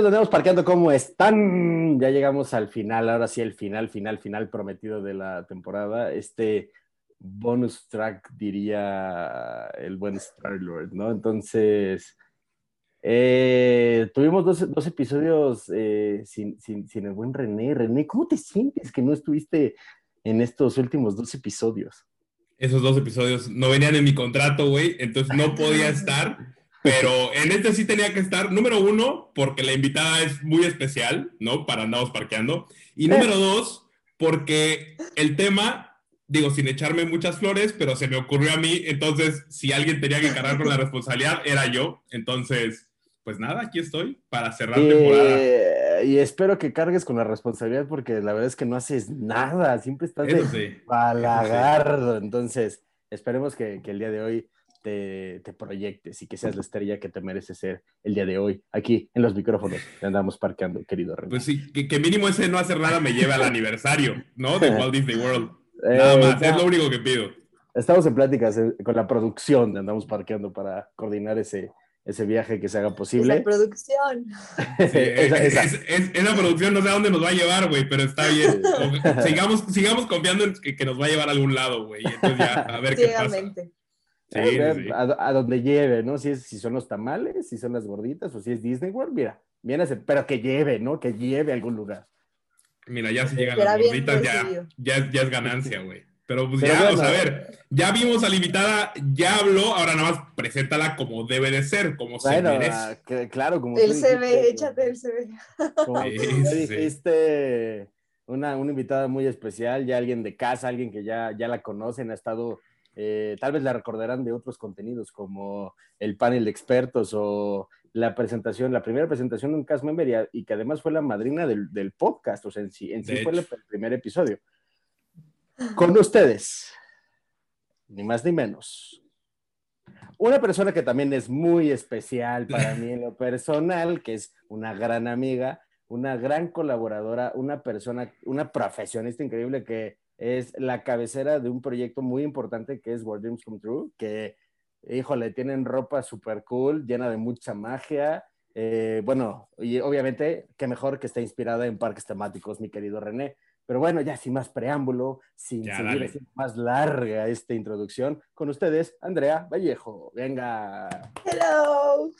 amigos? Vemos parqueando. ¿Cómo están? Ya llegamos al final, ahora sí, el final, final, final prometido de la temporada. Este bonus track, diría el buen Star-Lord, ¿no? Entonces, eh, tuvimos dos, episodios eh, sin, el buen René. René, ¿cómo te sientes que no estuviste en estos últimos dos episodios? Esos dos episodios no venían en mi contrato, güey, entonces no podía estar. Pero en este sí tenía que estar, número uno, porque la invitada es muy especial, ¿no? Para Andamos Parqueando. Y número dos, porque el tema, digo, sin echarme muchas flores, pero se me ocurrió a mí, entonces si alguien tenía que cargar con la responsabilidad, era yo. Entonces, pues nada, aquí estoy para cerrar temporada. Y espero que cargues con la responsabilidad porque la verdad es que no haces nada, siempre estás de balagardo. Entonces, esperemos que, que el día de hoy te, proyectes y que seas la estrella que te merece ser el día de hoy, aquí en los micrófonos. andamos parqueando, querido René. Pues sí, que, mínimo ese no hacer nada me lleve al aniversario, ¿no? De Walt Disney World. Nada eh, más, es lo único que pido. Estamos en pláticas eh, con la producción Andamos Parqueando para coordinar ese, ese viaje que se haga posible. Esa producción. esa, producción no sé a dónde nos va a llevar, güey, pero está bien. sigamos, sigamos confiando en que, nos va a llevar a algún lado, güey. Entonces ya, a ver qué pasa. A, donde lleve, ¿no? Si, es, si son los tamales, si son las gorditas o si es Disney World, mira, viene pero que lleve, ¿no? Que lleve a algún lugar. Mira, ya si llegan las gorditas, ya, ya, ya, es ganancia, güey. Pero pues ya, vamos a ver, ya vimos a la invitada, ya habló, ahora nada más preséntala como debe de ser, como se merece. Ah, claro, como El CV, échate el CV. Como dijiste, una, una invitada muy especial, ya alguien de casa, alguien que ya, ya la conocen, ha estado eh, tal vez la recordarán de otros contenidos como el panel de expertos o la presentación, la primera presentación de un cast member y, que además fue la madrina del, del podcast, o sea, en sí, en sí fue el, primer episodio. Con ustedes, ni más ni menos. Una persona que también es muy especial para mí en lo personal, que es una gran amiga, una gran colaboradora, una persona, una profesionista increíble que es la cabecera de un proyecto muy importante que es World Dreams Come True, que, híjole, tienen ropa súper cool, llena de mucha magia. Eh, bueno, y obviamente, qué mejor que esté inspirada en parques temáticos, mi querido René. Pero bueno, ya sin más preámbulo, sin seguir más larga esta introducción, con ustedes, Andrea Vallejo. Venga. Hello.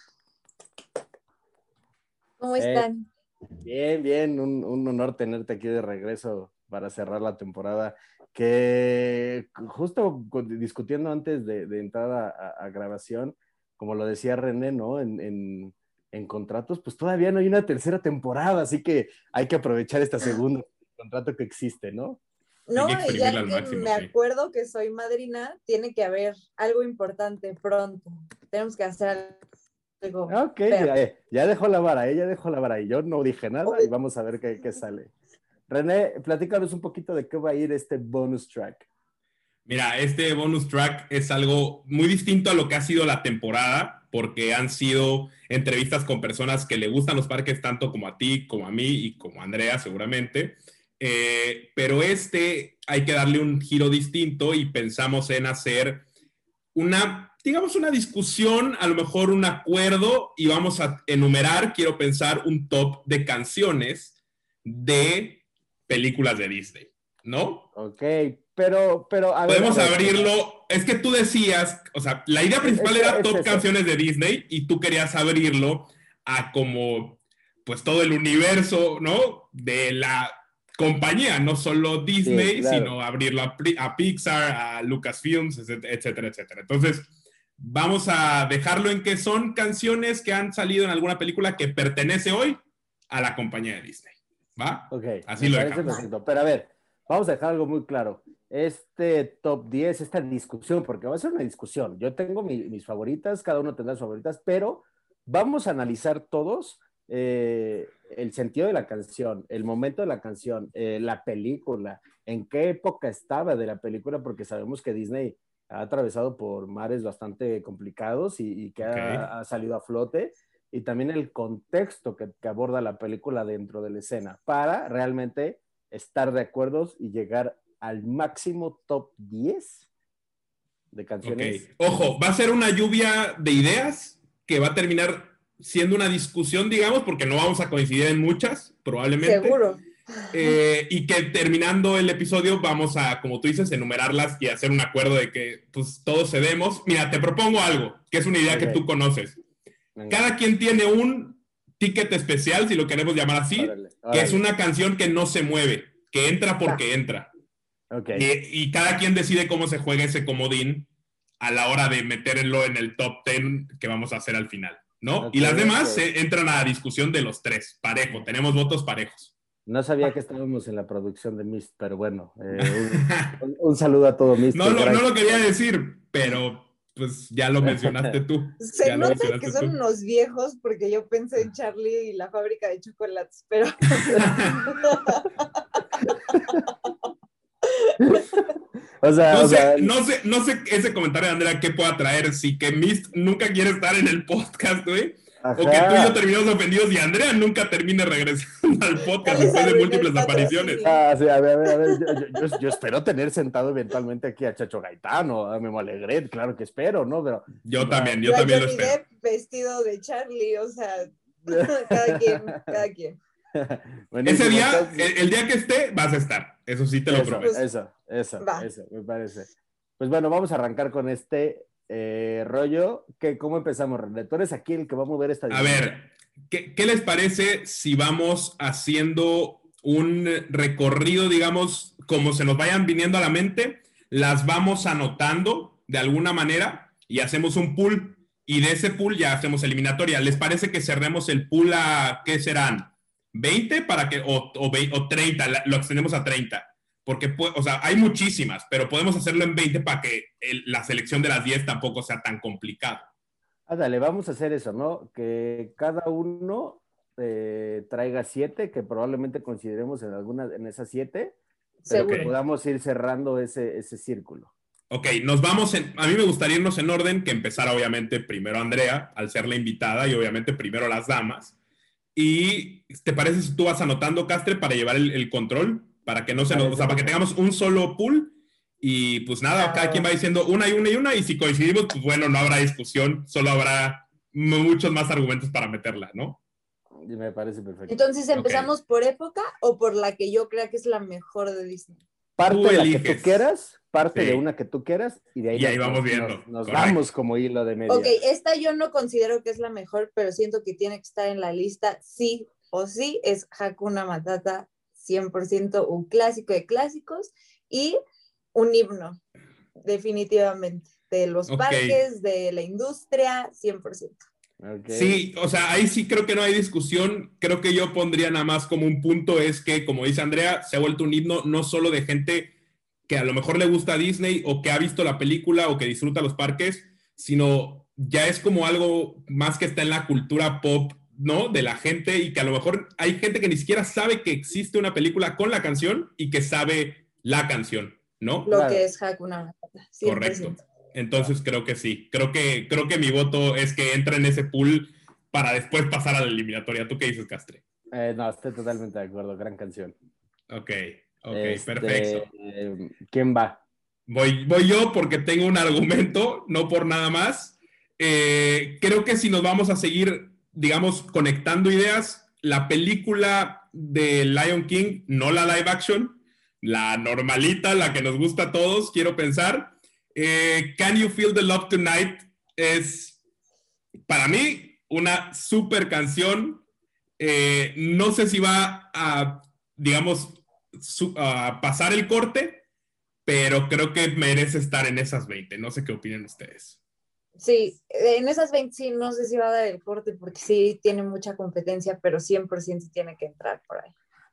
¿Cómo eh, están? bien, bien, un, un honor tenerte aquí de regreso para cerrar la temporada, que justo discutiendo antes de, entrar a, grabación, como lo decía René, ¿no? En, contratos, pues todavía no hay una tercera temporada, así que hay que aprovechar esta segunda contrato que existe, ¿no? No, y ya que me acuerdo que soy madrina, tiene que haber algo importante pronto. Tenemos que hacer algo. Ok, ya, dejó la vara, ella dejó la vara y yo no dije nada y vamos a ver qué, qué sale. René, platícanos un poquito de qué va a ir este bonus track. Mira, este bonus track es algo muy distinto a lo que ha sido la temporada, porque han sido entrevistas con personas que le gustan los parques tanto como a ti, como a mí y como a Andrea seguramente. Eh, pero este hay que darle un giro distinto y pensamos en hacer una, digamos, una discusión, a lo mejor un acuerdo y vamos a enumerar, quiero pensar, un top de canciones de películas de Disney, ¿no? Ok, pero, pero podemos abrirlo. Es que tú decías, o sea, la idea principal era top canciones de Disney y tú querías abrirlo a como, pues todo el universo, ¿no? De la compañía, no solo Disney, sino abrirlo a, Pixar, a Lucasfilms, etcétera, etcétera. Entonces, vamos a dejarlo en que son canciones que han salido en alguna película que pertenece hoy a la compañía de Disney. ¿Va? Ok. Así lo Pero a ver, vamos a dejar algo muy claro. Este top 10, esta discusión, porque va a ser una discusión. Yo tengo mis favoritas, cada uno tendrá sus favoritas, pero vamos a analizar todos eh, el sentido de la canción, el momento de la canción, eh, la película, en qué época estaba de la película, porque sabemos que Disney ha atravesado por mares bastante complicados y, que ha, salido a flote y también el contexto que, aborda la película dentro de la escena para realmente estar de acuerdo y llegar al máximo top 10 de canciones. Ojo, va a ser una lluvia de ideas que va a terminar siendo una discusión, digamos, porque no vamos a coincidir en muchas, probablemente. Seguro. Eh, y que terminando el episodio vamos a, como tú dices, enumerarlas y hacer un acuerdo de que pues todos cedemos. Mira, te propongo algo, que es una idea que tú conoces. Cada quien tiene un ticket especial, si lo queremos llamar así, que es una canción que no se mueve, que entra porque entra. Y, cada quien decide cómo se juega ese comodín a la hora de meterlo en el top 10 que vamos a hacer al final, ¿no? y las demás entran a la discusión de los tres, parejo, tenemos votos parejos. No sabía que estábamos en la producción de Mist, pero bueno, eh, un, saludo a todo Mist. No, no, no, lo quería decir, pero pues ya lo mencionaste tú. Se nota que son unos viejos porque yo pensé en Charlie y la fábrica de chocolates, pero... o, sea, no, sé, no, sé, no sé ese comentario de Andrea qué pueda traer, si que Mist nunca quiere estar en el podcast, güey. O que tú y yo terminamos ofendidos y Andrea nunca termine regresando al podcast después de múltiples apariciones. Ah, sí, a ver, a ver, a ver. Yo, espero tener sentado eventualmente aquí a Chacho Gaitano, a Memo Alegret, claro que espero, ¿no? Pero, yo también, yo, también lo espero. vestido de Charlie, o sea, cada quien, cada quien. Ese día, el, día que esté, vas a estar. Eso sí te lo prometo. Eso, eso, eso, me parece. Pues bueno, vamos a arrancar con este eh, rollo, que, ¿cómo empezamos, René? Tú eres aquí el que va a mover esta... A ver, ¿qué, ¿qué, les parece si vamos haciendo un recorrido, digamos, como se nos vayan viniendo a la mente, las vamos anotando de alguna manera y hacemos un pool y de ese pool ya hacemos eliminatoria. ¿Les parece que cerremos el pool a, ¿qué serán? ¿20 para que, o, o, o 30, lo extendemos a 30? Porque, o sea, hay muchísimas, pero podemos hacerlo en 20 para que la selección de las 10 tampoco sea tan complicada. Ah, dale, vamos a hacer eso, ¿no? Que cada uno eh, traiga 7, que probablemente consideremos en algunas, en esas 7, pero que podamos ir cerrando ese, ese círculo. Ok, nos vamos en, a mí me gustaría irnos en orden, que empezara obviamente primero Andrea, al ser la invitada, y obviamente primero las damas. ¿Y te parece si tú vas anotando, Castre, para llevar el, el control? Para que no se nos, o sea, para que tengamos un solo pool y pues nada, cada quien va diciendo una y una y una y si coincidimos, pues bueno, no habrá discusión, solo habrá muchos más argumentos para meterla, ¿no? Me parece perfecto. Entonces, ¿empezamos por época o por la que yo crea que es la mejor de Disney? Parte de la que tú quieras, parte de una que tú quieras y de ahí, y ahí vamos viendo. Nos, vamos como hilo de medio. Ok, esta yo no considero que es la mejor, pero siento que tiene que estar en la lista sí o sí, es Hakuna Matata 100% un clásico de clásicos y un himno, definitivamente, de los parques, de la industria, 100%. Sí, o sea, ahí sí creo que no hay discusión. Creo que yo pondría nada más como un punto es que, como dice Andrea, se ha vuelto un himno no solo de gente que a lo mejor le gusta Disney o que ha visto la película o que disfruta los parques, sino ya es como algo más que está en la cultura pop ¿no? De la gente y que a lo mejor hay gente que ni siquiera sabe que existe una película con la canción y que sabe la canción, ¿no? Lo que es Hakuna. Correcto. Entonces creo que sí. Creo que, creo que mi voto es que entra en ese pool para después pasar a la eliminatoria. ¿Tú qué dices, Castre? Eh, no, estoy totalmente de acuerdo. Gran canción. Ok, ok, este, perfecto. ¿Quién va? Voy, voy yo porque tengo un argumento, no por nada más. Eh, creo que si nos vamos a seguir digamos, conectando ideas, la película de Lion King, no la live action, la normalita, la que nos gusta a todos, quiero pensar. Eh, Can You Feel the Love Tonight es, para mí, una super canción. Eh, no sé si va a, digamos, a pasar el corte, pero creo que merece estar en esas 20. No sé qué opinan ustedes. Sí, en esas 20 sí, no sé si va a dar el corte porque sí tiene mucha competencia, pero 100% tiene que entrar por ahí.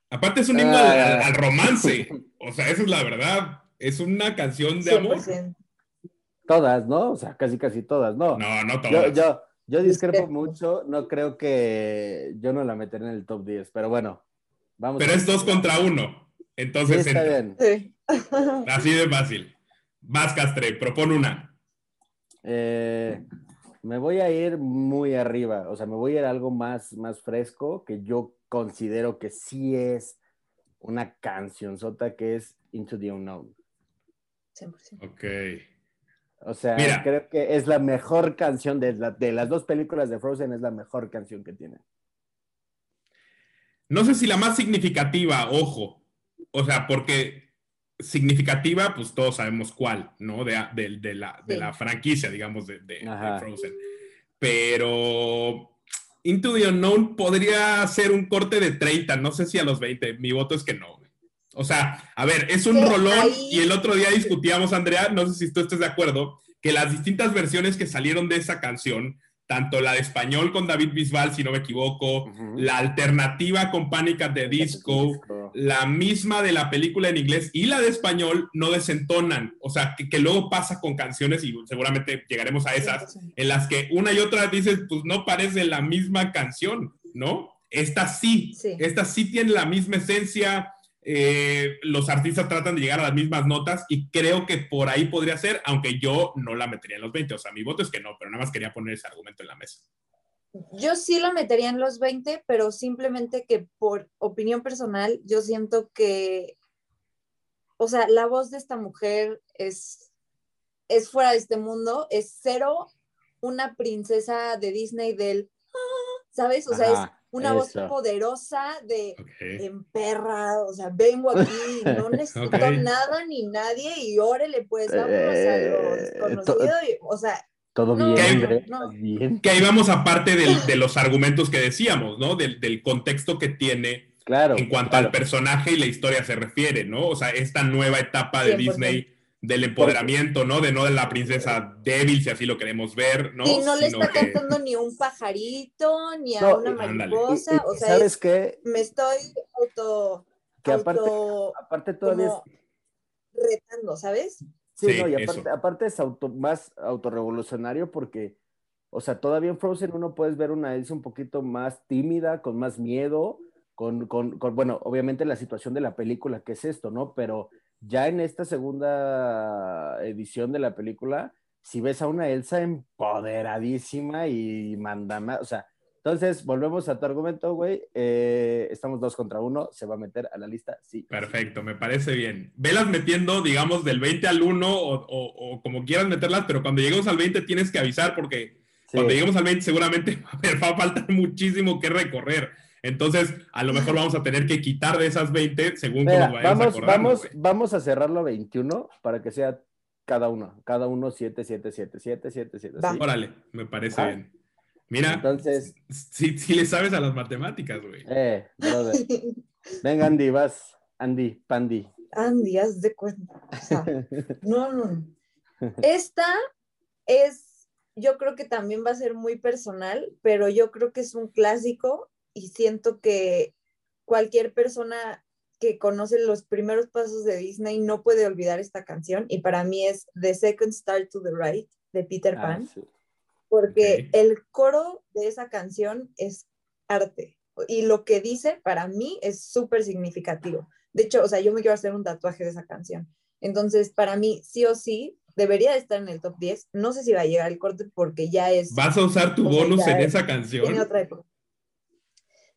Aparte es un himno al, ah. romance, o sea, esa es la verdad, es una canción de amor. Todas, ¿no? O sea, casi casi todas, ¿no? No, no todas. Yo, yo, discrepo mucho, no creo que yo no la meteré en el top 10, pero bueno, vamos. Pero es dos contra uno, entonces sí, está bien. Así de fácil. Vas, Castre, propone una. Eh, me voy a ir muy arriba, o sea, me voy a ir a algo más, más fresco que yo considero que sí es una canción sota que es Into the Unknown. 100%. Ok. O sea, creo que es la mejor canción de, de las dos películas de Frozen, es la mejor canción que tiene. No sé si la más significativa, ojo. O sea, porque significativa, pues todos sabemos cuál, ¿no? De, la, franquicia, digamos, de, Frozen. Pero Into the Unknown podría ser un corte de 30, no sé si a los 20. Mi voto es que no. O sea, a ver, es un rolón y el otro día discutíamos, Andrea, no sé si tú estés de acuerdo, que las distintas versiones que salieron de esa canción tanto la de español con David Bisbal, si no me equivoco, la alternativa con Pánica de Disco, la misma de la película en inglés y la de español no desentonan. O sea, que, luego pasa con canciones, y seguramente llegaremos a esas, en las que una y otra dices, pues no parece la misma canción, ¿no? Esta sí, sí. esta sí tiene la misma esencia, eh, los artistas tratan de llegar a las mismas notas y creo que por ahí podría ser, aunque yo no la metería en los 20. O sea, mi voto es que no, pero nada más quería poner ese argumento en la mesa. Yo sí la metería en los 20, pero simplemente que por opinión personal, yo siento que, o sea, la voz de esta mujer es, es fuera de este mundo, es cero una princesa de Disney del, ah", ¿sabes? O sea, es una voz poderosa de en perra, o sea, vengo aquí, no necesito nada ni nadie y órale, pues vámonos a lo eh, desconocido, o sea. Todo bien, Que ahí vamos aparte de los argumentos que decíamos, ¿no? Del, del contexto que tiene claro, en cuanto al personaje y la historia se refiere, ¿no? O sea, esta nueva etapa de Disney del empoderamiento, ¿no? De no de la princesa débil, si así lo queremos ver, ¿no? Y no le está cantando ni un pajarito, ni a una mariposa, o sea, ¿sabes qué? Me estoy auto... Que aparte, aparte todavía retando, ¿sabes? Sí, no, y aparte, aparte es auto, más autorrevolucionario porque, o sea, todavía en Frozen uno puedes ver una Elsa un poquito más tímida, con más miedo, con, con, con, bueno, obviamente la situación de la película, que es esto, ¿no? Pero ya en esta segunda edición de la película, si ves a una Elsa empoderadísima y manda más, o sea, entonces volvemos a tu argumento, güey. Eh, estamos dos contra uno, se va a meter a la lista, sí. Perfecto, me parece bien. Velas metiendo, digamos, del 20 al 1 o, como quieras meterlas, pero cuando lleguemos al 20 tienes que avisar porque cuando lleguemos al 20 seguramente va a faltar muchísimo que recorrer. Entonces, a lo mejor vamos a tener que quitar de esas 20 según como vayamos vamos, Vamos, vamos a cerrarlo a 21 para que sea cada uno. Cada uno 7, 7, 7, 7, 7, 7. Órale, me parece bien. Mira, entonces. Sí, sí le sabes a las matemáticas, güey. Eh, brother. Venga, Andy, vas. Andy, Pandy. Andy, haz de cuenta. no, no. Esta es, yo creo que también va a ser muy personal, pero yo creo que es un clásico y siento que cualquier persona que conoce los primeros pasos de Disney no puede olvidar esta canción y para mí es The Second Star to the Right de Peter ah, Pan, porque el coro de esa canción es arte y lo que dice para mí es súper significativo. De hecho, o sea, yo me quiero hacer un tatuaje de esa canción. Entonces, para mí, sí o sí, debería estar en el top 10. No sé si va a llegar el corte porque ya es... ¿Vas a usar tu bonus en esa canción? otra época.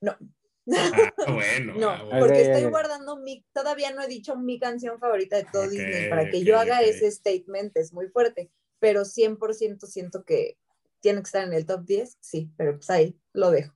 No. Ah, bueno. no, ah, porque estoy guardando mi, todavía no he dicho mi canción favorita de todo Disney, para que yo haga ese statement, es muy fuerte, pero 100% siento que tiene que estar en el top 10, sí, pero pues ahí lo dejo.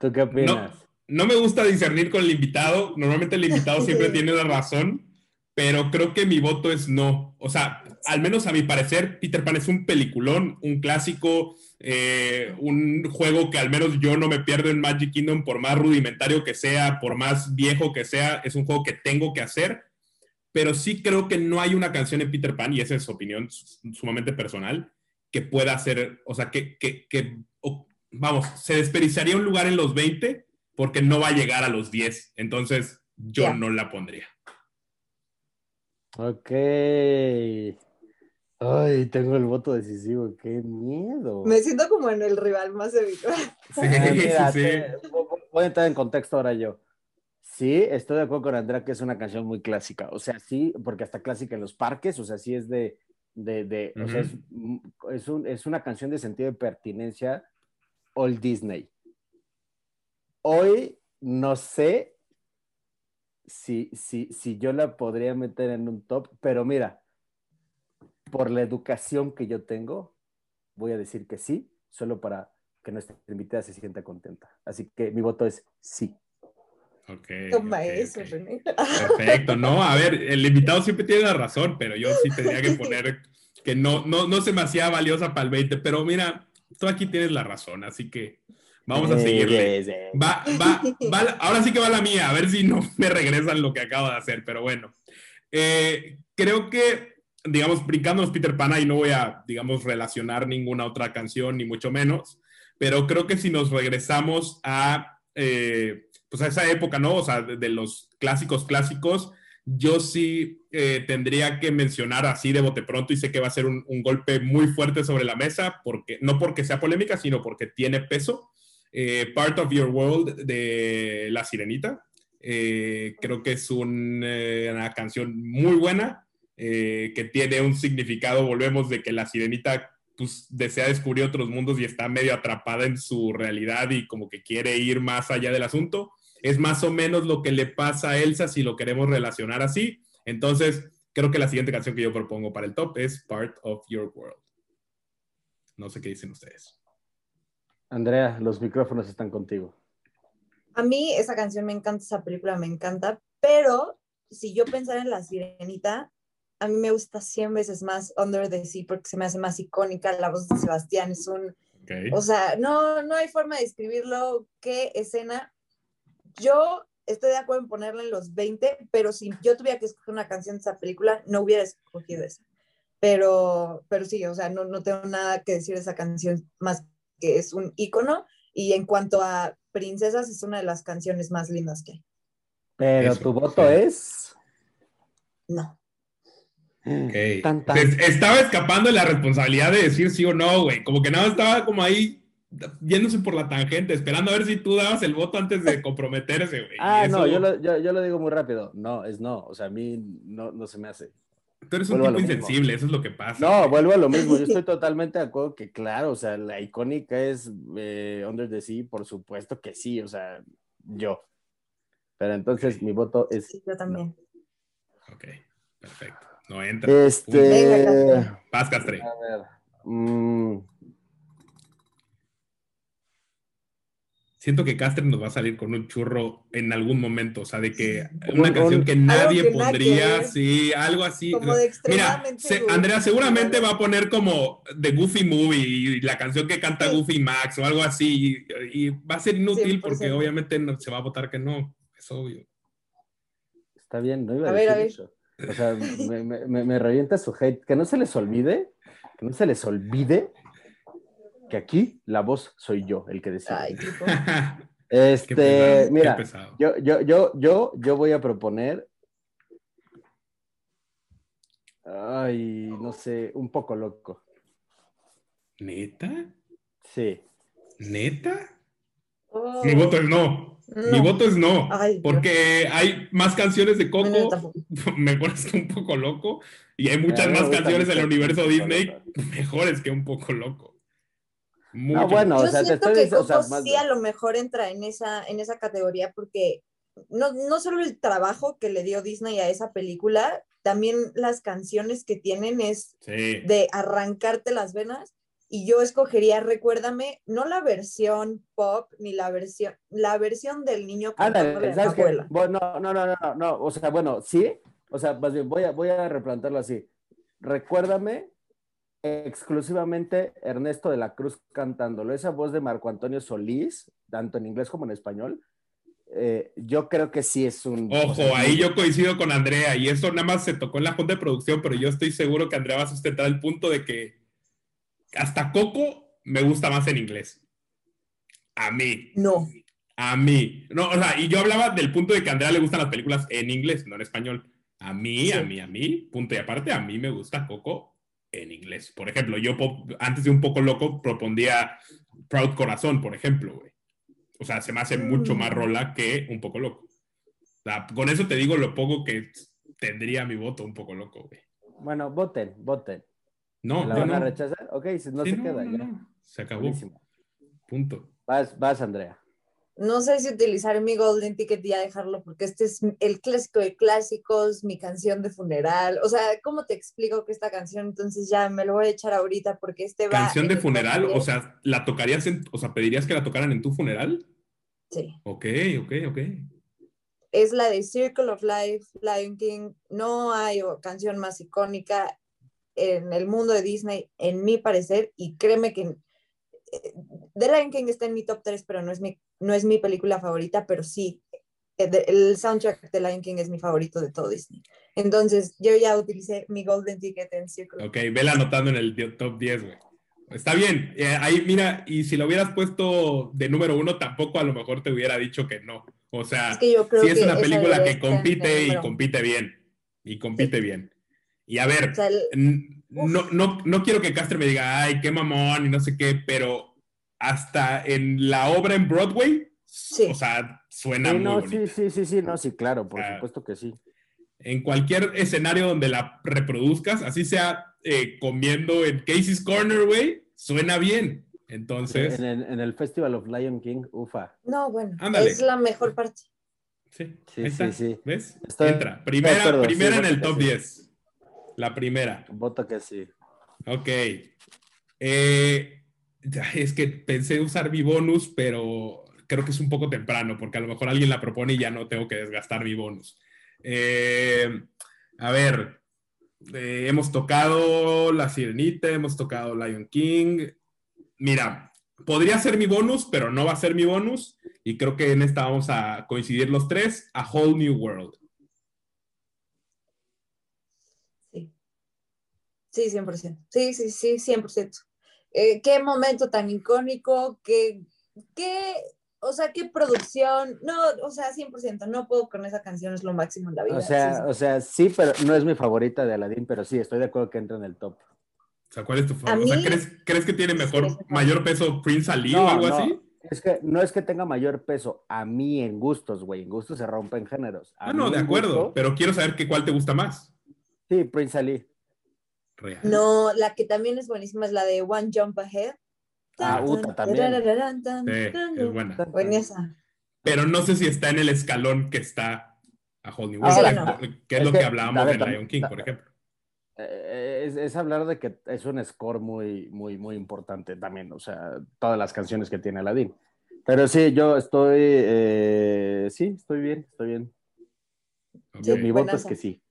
¿Tú qué opinas? No, me gusta discernir con el invitado, normalmente el invitado siempre tiene la razón, pero creo que mi voto es no. O sea, al menos a mi parecer, Peter Pan es un peliculón, un clásico, eh, un juego que al menos yo no me pierdo en Magic Kingdom, por más rudimentario que sea, por más viejo que sea, es un juego que tengo que hacer, pero sí creo que no hay una canción en Peter Pan, y esa es su opinión sumamente personal, que pueda ser, o sea, que, vamos, se desperdiciaría un lugar en los 20 porque no va a llegar a los 10, entonces yo no la pondría. Ok. Ay, tengo el voto decisivo, qué miedo. Me siento como en el rival más habitual. Sí, ah, sí, Voy a entrar en contexto ahora yo. Sí, estoy de acuerdo con Andrea que es una canción muy clásica. O sea, sí, porque hasta clásica en los parques, o sea, sí es de, de, de o sea, es, es, un, es una canción de sentido de pertinencia all Disney. Hoy no sé si, si, si yo la podría meter en un top, pero mira, por la educación que yo tengo, voy a decir que sí, solo para que nuestra invitada se sienta contenta. Así que mi voto es sí. Okay, Toma eso, Perfecto, no, a ver, el invitado siempre tiene la razón, pero yo sí tendría que poner que no, no, no se me hacía valiosa para el 20, pero mira, tú aquí tienes la razón, así que vamos a seguirle. Va, va, va, ahora sí que va la mía, a ver si no me regresan lo que acabo de hacer, pero bueno. Eh, creo que, digamos, brincándonos Peter Pan, y no voy a, digamos, relacionar ninguna otra canción, ni mucho menos, pero creo que si nos regresamos a, eh, pues a esa época, ¿no? O sea, de, los clásicos clásicos, yo sí eh, tendría que mencionar así de bote pronto y sé que va a ser un, golpe muy fuerte sobre la mesa, porque, no porque sea polémica, sino porque tiene peso. Part of Your World de La Sirenita. Eh, creo que es eh, una canción muy buena, eh, que tiene un significado, volvemos, de que la sirenita pues, desea descubrir otros mundos y está medio atrapada en su realidad y como que quiere ir más allá del asunto. Es más o menos lo que le pasa a Elsa si lo queremos relacionar así. Entonces, creo que la siguiente canción que yo propongo para el top es Part of Your World. No sé qué dicen ustedes. Andrea, los micrófonos están contigo. A mí esa canción me encanta, esa película me encanta, pero si yo pensara en La Sirenita, a mí me gusta 100 veces más Under the Sea porque se me hace más icónica, la voz de Sebastián es un... O sea, no, no hay forma de describirlo, qué escena. Yo estoy de acuerdo en ponerla en los 20, pero si yo tuviera que escoger una canción de esa película, no hubiera escogido esa. Pero, pero sí, o sea, no, no tengo nada que decir de esa canción más que es un icono. Y en cuanto a Princesas es una de las canciones más lindas que hay. Pero tu voto es. No. Okay. Estaba escapando de la responsabilidad de decir sí o no, güey. Como que nada estaba como ahí yéndose por la tangente, esperando a ver si tú dabas el voto antes de comprometerse, güey. Ah, no, yo lo, yo, yo lo, digo muy rápido. No, es no. O sea, a mí no, no se me hace. Tú eres un tipo insensible, eso es lo que pasa. No, vuelvo a lo mismo. Yo estoy totalmente de acuerdo que, claro, o sea, la icónica es eh, Under the Sea, por supuesto que sí, o sea, yo. Pero entonces mi voto es. Sí, yo también. Ok, perfecto. No entra. Este. Paz, Castre. A ver. Mm, siento que Castre nos va a salir con un churro en algún momento, o sea, de que una canción que nadie pondría, sí, algo así. Mira, Andrea seguramente va a poner como The Goofy Movie y la canción que canta Goofy Max o algo así, y, va a ser inútil porque obviamente se va a votar que no, es obvio. Está bien, no iba a, decir eso. O sea, me, me, me revienta su hate. Que no se les olvide, que no se les olvide que aquí la voz soy yo el que decide. Ay, este, mira, yo, yo, yo, yo, yo voy a proponer. Ay, no sé, un poco loco. ¿Neta? Sí. ¿Neta? Oh. Mi voto es no. Mi voto es no. porque hay más canciones de Coco mejores que un poco loco. Y hay muchas más canciones en el universo Disney mejores que un poco loco. No, bueno, Yo o sea, siento que Coco sí a lo mejor entra en esa, en esa categoría porque no, no solo el trabajo que le dio Disney a esa película, también las canciones que tienen es de arrancarte las venas. Y yo escogería, recuérdame, no la versión pop ni la versión, la versión del niño con la abuela. Bueno, no, no, no, no, no, o sea, bueno, sí, o sea, más bien, voy a, voy a replantarlo así. Recuérdame exclusivamente Ernesto de la Cruz cantándolo. Esa voz de Marco Antonio Solís, tanto en inglés como en español, eh, yo creo que sí es un... Ojo, ahí yo coincido con Andrea y eso nada más se tocó en la junta de producción, pero yo estoy seguro que Andrea va a sustentar el punto de que hasta Coco me gusta más en inglés. A mí. No. A mí. No, o sea, y yo hablaba del punto de que a Andrea le gustan las películas en inglés, no en español. A mí, a mí, a mí, punto y aparte, a mí me gusta Coco en inglés. Por ejemplo, yo antes de un poco loco propondría Proud Corazón, por ejemplo, güey. O sea, se me hace mucho más mm. rola que un poco loco. con eso te digo lo poco que tendría mi voto un poco loco, güey. Bueno, voten, voten. No, ¿La van a rechazar? Ok, no se queda ya. Se acabó. Punto. Vas, vas, Andrea. no sé si utilizar mi Golden Ticket y ya dejarlo, porque este es el clásico de clásicos, mi canción de funeral. O sea, ¿cómo te explico que esta canción? Entonces ya me lo voy a echar ahorita porque este va. ¿Canción de funeral? O sea, ¿la tocarías en, o sea, pedirías que la tocaran en tu funeral? Sí. Ok, ok, ok. Es la de Circle of Life, Lion King. No hay canción más icónica en el mundo de Disney, en mi parecer, y créeme que eh, The Lion King está en mi top 3, pero no es mi, no es mi película favorita, pero sí, eh, el soundtrack de Lion King es mi favorito de todo Disney. Entonces, yo ya utilicé mi Golden Ticket en Circle. Ok, vela anotando en el top 10, güey. Está bien. Eh, ahí, mira, y si lo hubieras puesto de número uno, tampoco a lo mejor te hubiera dicho que no. O sea, si es una película que compite y compite bien. Y compite bien. Y a ver, no, no, no quiero que Castre me diga, ay, qué mamón y no sé qué, pero hasta en la obra en Broadway, o sea, suena muy no, Sí, sí, sí, sí, no, sí, claro, por supuesto que sí. En cualquier escenario donde la reproduzcas, así sea eh, comiendo en Casey's Corner, güey, suena bien. Entonces. En el, Festival of Lion King, ufa. No, bueno, es la mejor parte. Sí, sí, sí, sí, ¿Ves? Entra. Primera, primera en el top 10. La primera. Voto que sí. Ok. Eh, es que pensé usar mi bonus, pero creo que es un poco temprano, porque a lo mejor alguien la propone y ya no tengo que desgastar mi bonus. Eh, a ver, eh, hemos tocado La Sirenita, hemos tocado Lion King. Mira, podría ser mi bonus, pero no va a ser mi bonus. Y creo que en esta vamos a coincidir los tres, A Whole New World. Sí, 100%. Sí, sí, sí, 100%. Eh, qué momento tan icónico, qué, qué, o sea, qué producción. No, o sea, 100%. No puedo con esa canción, es lo máximo en la vida. O sea, sí, o sea, sí, pero no es mi favorita de Aladdin, pero sí, estoy de acuerdo que entra en el top. O sea, ¿cuál es tu favorita? O sea, ¿crees, ¿crees, que tiene mejor, mayor peso Prince Ali o algo así? Es que no es que tenga mayor peso, a mí en gustos, güey, en gustos se rompen géneros. ah, no, de acuerdo, pero quiero saber que cuál te gusta más. Sí, Prince Ali. No, la que también es buenísima es la de One Jump Ahead. Ah, Uta también. Sí, es buena. Pero no sé si está en el escalón que está a Hollywood, que es lo que hablábamos de Lion King, por ejemplo. Eh, es, hablar de que es un score muy, muy, muy importante también, o sea, todas las canciones que tiene Aladdin. Pero sí, yo estoy, eh, sí, estoy bien, estoy bien. mi voto es que sí.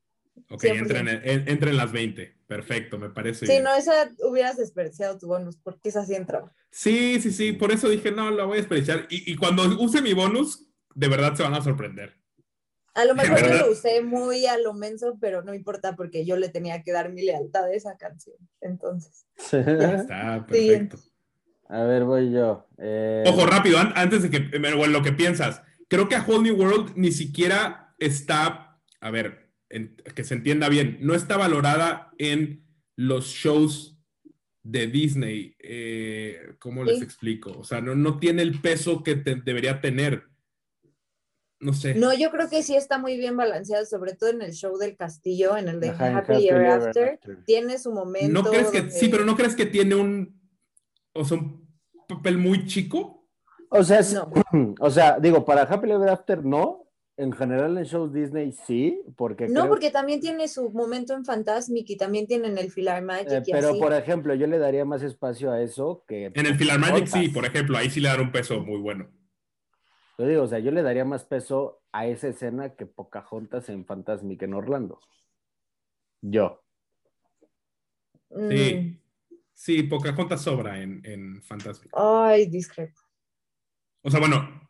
Ok, entra en, en, las 20. Perfecto, me parece. Sí, no, esa hubieras desperdiciado tu bonus, porque esa sí entra. Sí, sí, sí, por eso dije, no, la voy a desperdiciar. Y, y cuando use mi bonus, de verdad se van a sorprender. A lo mejor yo lo usé muy a lo menso, pero no importa porque yo le tenía que dar mi lealtad a esa canción. Entonces. Está perfecto. A ver, voy yo. Eh, Ojo, rápido, antes de que, bueno, lo que piensas. Creo que a Whole New World ni siquiera está, a ver, que se entienda bien, no está valorada en los shows de Disney. Eh, ¿Cómo les explico? O sea, no, no tiene el peso que debería tener. No sé. No, yo creo que sí está muy bien balanceado, sobre todo en el show del castillo, en el de Happy, Ever After. Tiene su momento. ¿No crees que, sí, pero no crees que tiene un, o sea, un papel muy chico? O sea, o sea, digo, para Happy Ever After no, en general en shows Disney sí, porque... No, porque también tiene su momento en Fantasmic y también tienen el Filar Magic. Eh, pero, por ejemplo, yo le daría más espacio a eso que... En el Filar Magic sí, por ejemplo, ahí sí le daría un peso muy bueno. Yo digo, o sea, yo le daría más peso a esa escena que Pocahontas en Fantasmic en Orlando. Yo. Sí, mm. sí, Pocahontas sobra en, en Fantasmic. Ay, discreto. O sea, bueno,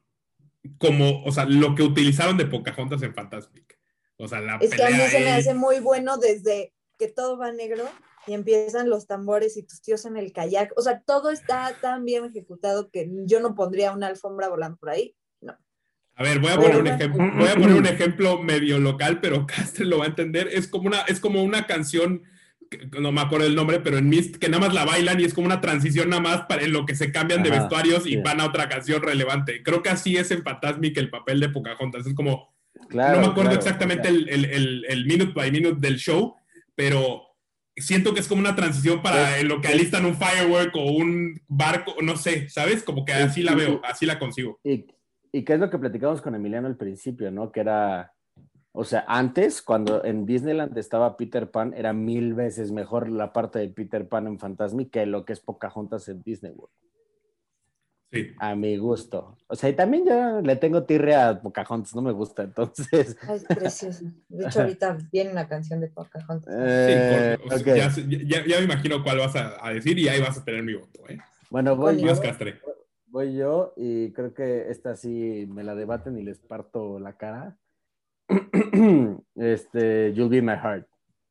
como, o sea, lo que utilizaron de Pocahontas en Fantasmic. O sea, la Es que a mí se me hace muy bueno desde que todo va negro y empiezan los tambores y tus tíos en el kayak. O sea, todo está tan bien ejecutado que yo no pondría una alfombra volando por ahí. No. A ver, voy a poner un ejemplo, voy a poner un ejemplo medio local, pero Castre lo va a entender. Es como una, es como una canción no me acuerdo el nombre, pero en Mist, que nada más la bailan y es como una transición nada más para en lo que se cambian de vestuarios y van a otra canción relevante. Creo que así es en Fantasmic el papel de Pocahontas. Es como, no me acuerdo exactamente el, el, el, minute by minute del show, pero siento que es como una transición para lo que alistan un firework o un barco, no sé, ¿sabes? Como que así la veo, así la consigo. Y, y qué es lo que platicamos con Emiliano al principio, ¿no? Que era, o sea, antes, cuando en Disneyland estaba Peter Pan, era mil veces mejor la parte de Peter Pan en Fantasmic que lo que es Pocahontas en Disney World. Sí. A mi gusto. O sea, y también yo le tengo tirre a Pocahontas, no me gusta, entonces. es precioso. De hecho, ahorita viene una canción de Pocahontas. Eh, sí, ya, ya, me imagino cuál vas a, a, decir y ahí vas a tener mi voto. ¿eh? Bueno, voy yo, voy yo y creo que esta sí me la debaten y les parto la cara. este, You'll Be My Heart.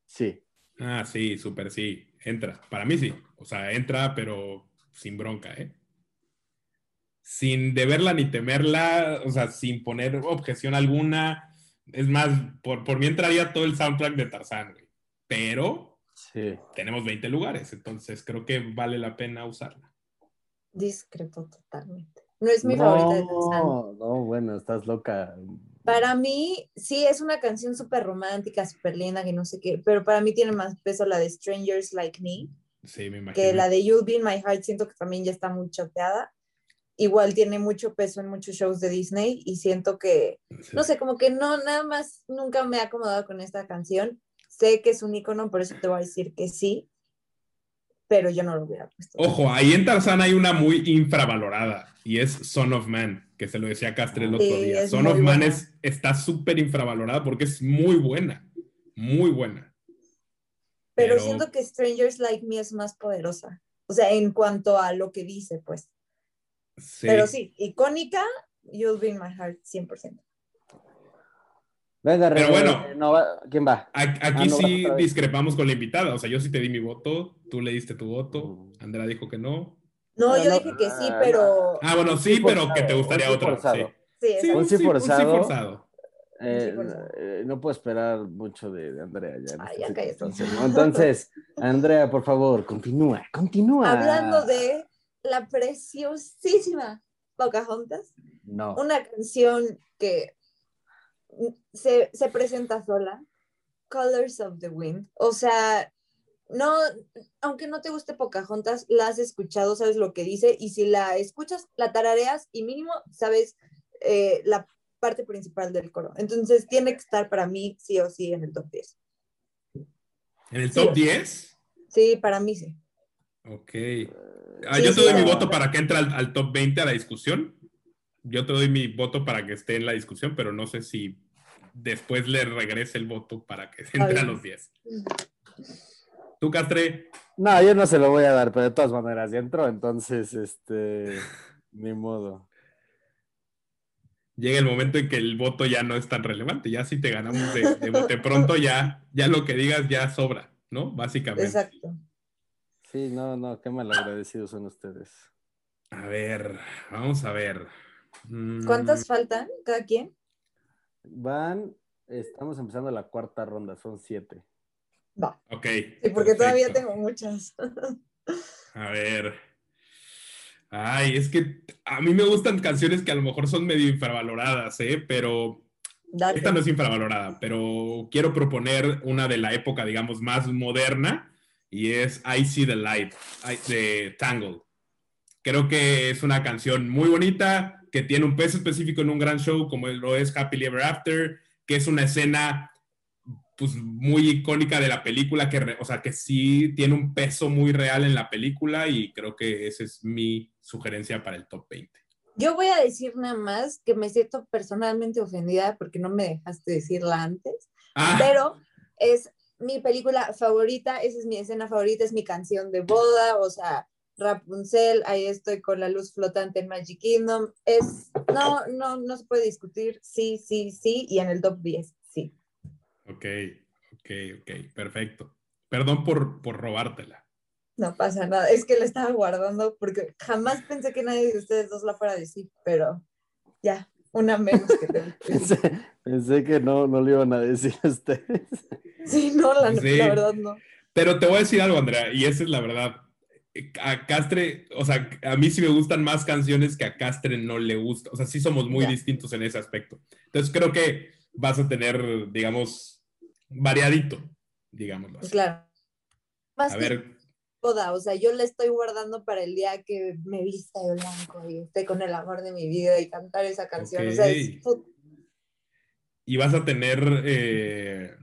Sí. Ah, sí, súper sí. Entra. Para mí sí. O sea, entra, pero sin bronca, ¿eh? Sin deberla ni temerla, o sea, sin poner objeción alguna. Es más, por, por mí entraría todo el soundtrack de Tarzán, güey. Pero sí. tenemos 20 lugares, entonces creo que vale la pena usarla. Discreto totalmente. No es mi favorita de Tarzán. No, no, bueno, estás loca. Para mí, sí, es una canción súper romántica, súper linda, que no sé qué, pero para mí tiene más peso la de Strangers Like Me. Sí, me imagino. Que la de You'll Be in My Heart, siento que también ya está muy choteada. Igual tiene mucho peso en muchos shows de Disney y siento que, sí. no sé, como que no, nada más, nunca me he acomodado con esta canción. Sé que es un icono, por eso te voy a decir que sí, pero yo no lo hubiera puesto. Ojo, ahí en Tarzán hay una muy infravalorada y es Son of Man, que se lo decía Castre el otro Sí, día. Son of Man buena. es, está súper infravalorada porque es muy buena, muy buena. pero, pero- siento que Strangers Like Me es más poderosa. O sea, en cuanto a lo que dice, pues. Sí. Pero sí, icónica, You'll Be in My Heart, 100%. Venga, Pero bueno. no va- ¿quién va? Aquí Ah, no, sí discrepamos con la invitada. O sea, yo sí te di mi voto, tú le diste tu voto, Andrea dijo que no. No, No, yo no, dije que sí, ah, pero. Ah, bueno, sí, Sí, pero forzado, que te gustaría un sí. Sí, Sí. Un sí sí forzado. forzado. Eh, Sí, forzado. eh, no puedo esperar mucho de, de Andrea ya. Ay, esta ya cállate. ¿no? Entonces, Andrea, por favor, continúa, continúa. Hablando de la preciosísima Pocahontas, No. una canción que se, se presenta sola, Colors of the Wind. O sea, no, aunque no te guste Pocahontas, la has escuchado, sabes lo que dice, y si la escuchas, la tarareas y mínimo sabes eh, la parte principal del coro. Entonces tiene que estar para mí sí o sí en el top 10. ¿En el Sí. top 10? Sí, para mí sí. Ok. Ah, Sí, yo te sí, doy mi voto para que entre al, al top 20 a la discusión. Yo te doy mi voto para que esté en la discusión, pero no sé si después le regrese el voto para que entre a los 10. Tú, Castre, No, yo no se lo voy a dar, pero de todas maneras ya entró, entonces, este, ni modo. llega el momento en que el voto ya no es tan relevante. Ya si te ganamos de, de bote pronto, ya, ya lo que digas ya sobra, ¿no? Básicamente. Exacto. Sí, no, no, qué malagradecidos son ustedes. A ver, vamos a ver. Mm, ¿Cuántas faltan cada quien? Van, estamos empezando la cuarta ronda, son siete. Va. Ok. Sí, porque todavía perfecto. tengo muchas. A ver. Ay, es que a mí me gustan canciones que a lo mejor son medio infravaloradas, ¿eh? Pero Dale. esta no es infravalorada, pero quiero proponer una de la época, digamos, más moderna y es I See the Light de Tangle. Creo que es una canción muy bonita, que tiene un peso específico en un gran show como lo es Happily Ever After, que es una escena pues muy icónica de la película, que, re- o sea, que sí tiene un peso muy real en la película y creo que esa es mi sugerencia para el top 20. Yo voy a decir nada más que me siento personalmente ofendida porque no me dejaste decirla antes, Ah, pero es mi película favorita, esa es mi escena favorita, es mi canción de boda, o sea, Rapunzel, ahí estoy con la luz flotante en Magic Kingdom, es, no, no, no se puede discutir, sí, sí, sí, y en el top 10, sí. Ok, ok, ok, perfecto. Perdón por, por robártela. No pasa nada, es que la estaba guardando porque jamás pensé que nadie de ustedes dos la fuera a decir, pero ya, una menos que te Pensé, pensé que no, no le iban a decir a ustedes. Sí, no, la, Sí. la verdad no. Pero te voy a decir algo, Andrea, y esa es la verdad. A Castre, o sea, a mí sí me gustan más canciones que a Castre no le gusta. O sea, sí somos muy Ya. distintos en ese aspecto. Entonces creo que vas a tener, digamos, variadito, digámoslo. así. Claro. Más A ver, boda, o sea, yo la estoy guardando para el día que me vista de blanco y esté con el amor de mi vida y cantar esa canción. O sea, es ¿Y vas a tener, eh,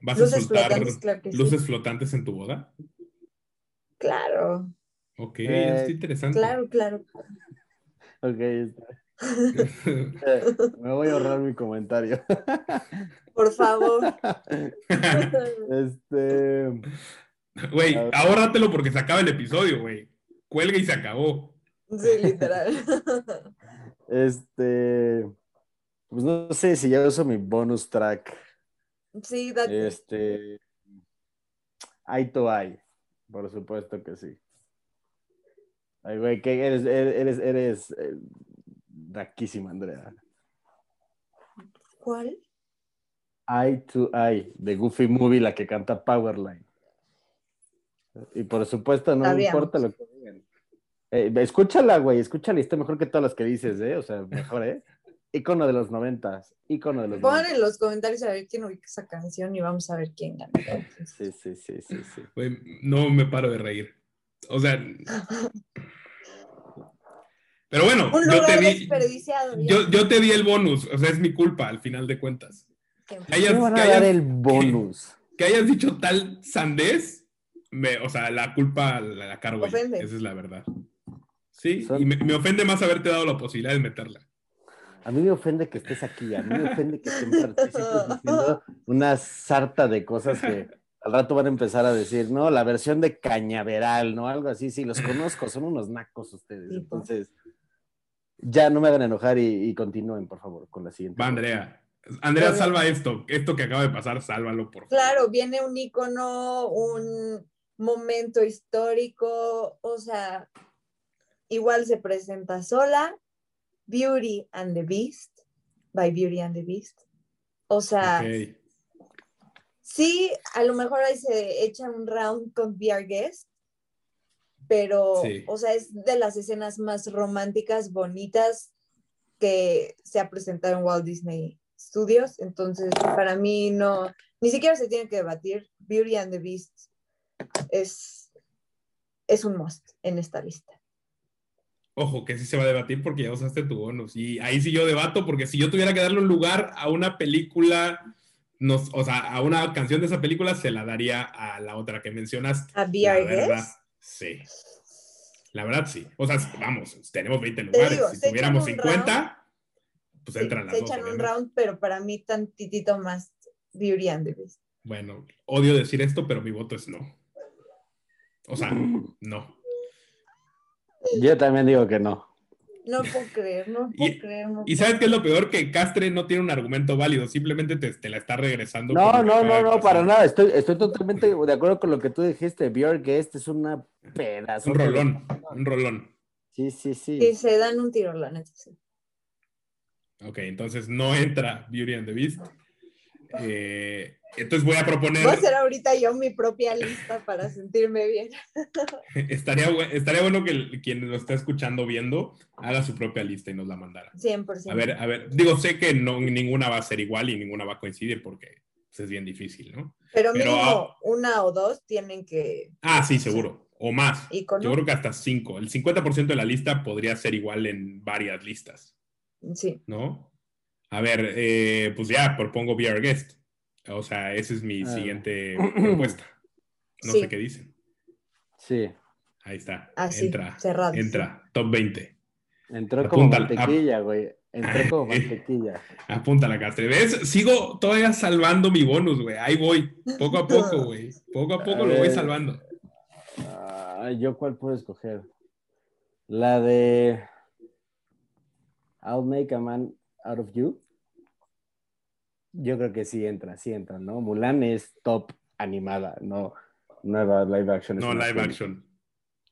vas luces a soltar flotantes, luces flotantes en tu boda? Claro. Ok, eh, es interesante. Claro, claro. Ok, me voy a ahorrar mi comentario. Por favor. Este. Güey, ahórratelo porque se acaba el episodio, güey. Cuelga y se acabó. Sí, literal. Este. Pues no sé si ya uso mi bonus track. Sí, date. Este. Eye to eye. Por supuesto que sí. Ay, güey, que eres, eres, eres, eh, raquísima, Andrea. ¿Cuál? Eye to Eye, de Goofy Movie, la que canta Powerline. Y por supuesto, no importa lo que digan. Eh, escúchala, güey, escúchala, está mejor que todas las que dices, ¿eh? O sea, mejor, ¿eh? Ícono de los noventas, ícono de los Pongan en los comentarios a ver quién ubica esa canción y vamos a ver quién gana. Sí, sí, sí, sí, sí. No me paro de reír. O sea... Pero bueno, yo te, di, yo, yo, te di el bonus, o sea, es mi culpa al final de cuentas. Que hayas, van a dar el bonus. Que, hayas dicho tal sandés, me, o sea, la culpa la, cargo Esa es la verdad. Sí, y me, me, ofende más haberte dado la posibilidad de meterla. A mí me ofende que estés aquí, a mí me ofende que estén diciendo una sarta de cosas que al rato van a empezar a decir, no, la versión de cañaveral, ¿no? Algo así, sí, los conozco, son unos nacos ustedes. Entonces, ya no me hagan enojar y, continúen, por favor, con la siguiente. Va, Andrea. Andrea, salva esto, esto que acaba de pasar, sálvalo, por favor. Claro, viene un icono, un momento histórico, o sea, igual se presenta sola, Beauty and the Beast, by Beauty and the Beast. O sea, sí, a lo mejor ahí se echa un round con VR Guest, pero, o sea, es de las escenas más románticas, bonitas que se ha presentado en Walt Disney Studios. Entonces, para mí no, ni siquiera se tiene que debatir. Beauty and the Beast es, es un must en esta lista. Ojo, que sí se va a debatir porque ya usaste tu bonus. Y ahí sí yo debato, porque si yo tuviera que darle un lugar a una película, nos, o sea, a una canción de esa película, se la daría a la otra que mencionaste. ¿A VR Sí. La verdad, sí. O sea, vamos, tenemos 20 lugares. si tuviéramos 50, pues entran las Se echan un round, pero para mí tantitito más Beauty and the Beast. Bueno, odio decir esto, pero mi voto es no. O sea, no. Yo también digo que no. No puedo creer, no puedo creer. y ¿sabes qué es lo peor? Que Castre no tiene un argumento válido, simplemente te, la está regresando. No, no, no, no, para nada. Estoy, estoy totalmente de acuerdo con lo que tú dijiste. que este es una pedazo. Un rolón, un rolón. Sí, sí, sí. Y se dan un tiro, la neta, sí. Ok, entonces no entra Beauty and the Beast. Eh, entonces voy a proponer. Voy a hacer ahorita yo mi propia lista para sentirme bien. estaría, estaría bueno que quien lo está escuchando, viendo, haga su propia lista y nos la mandara. 100%. A ver, a ver, digo, sé que no, ninguna va a ser igual y ninguna va a coincidir porque pues, es bien difícil, ¿no? Pero, mínimo una o dos tienen que. Ah, sí, seguro. O más. Yo creo que hasta cinco. El 50% de la lista podría ser igual en varias listas. Sí. ¿No? A ver, eh, pues ya propongo VR Guest. O sea, esa es mi ah. siguiente propuesta. No sé qué dicen. Sí. Ahí está. Ah, entra. entra. Top 20. Entró como mantequilla, güey. Entró como mantequilla. Apunta la castre. ¿Ves? Sigo todavía salvando mi bonus, güey. Ahí voy. Poco a poco, güey. Poco a poco lo voy salvando. ¿Yo cuál puedo escoger? La de I'll make a man out of you. Yo creo que sí entra, sí entra, ¿no? Mulan es top animada, no nueva live action. No, live action.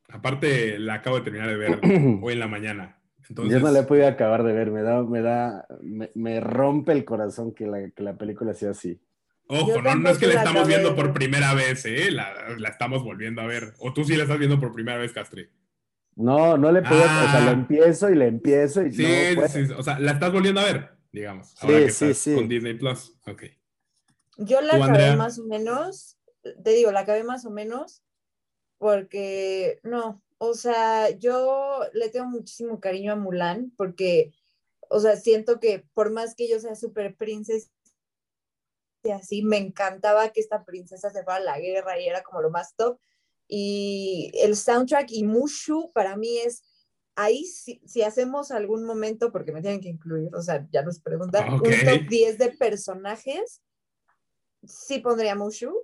Aparte, la acabo de terminar de ver hoy en la mañana. Entonces... Yo no la he podido acabar de ver, me da, me da, me, rompe el corazón que la, que la película sea así. Ojo, no, no, es que la estamos viendo por primera vez, ¿eh? La, la, estamos volviendo a ver. O tú sí la estás viendo por primera vez, Castre. No, no le puedo, o sea, lo ah. empiezo y le empiezo y sí, no sí, o sea, la estás volviendo a ver digamos. Ahora que sí, sí. con Disney Plus. Ok. Yo la acabé más o menos, te digo, la acabé más o menos, porque no, o sea, yo le tengo muchísimo cariño a Mulan porque, o sea, siento que por más que yo sea súper princesa y así, me encantaba que esta princesa se fuera a la guerra y era como lo más top. Y el soundtrack y Mushu para mí es ahí si, si, hacemos algún momento, porque me tienen que incluir, o sea, ya nos preguntan, un top 10 de personajes, sí pondría Mushu.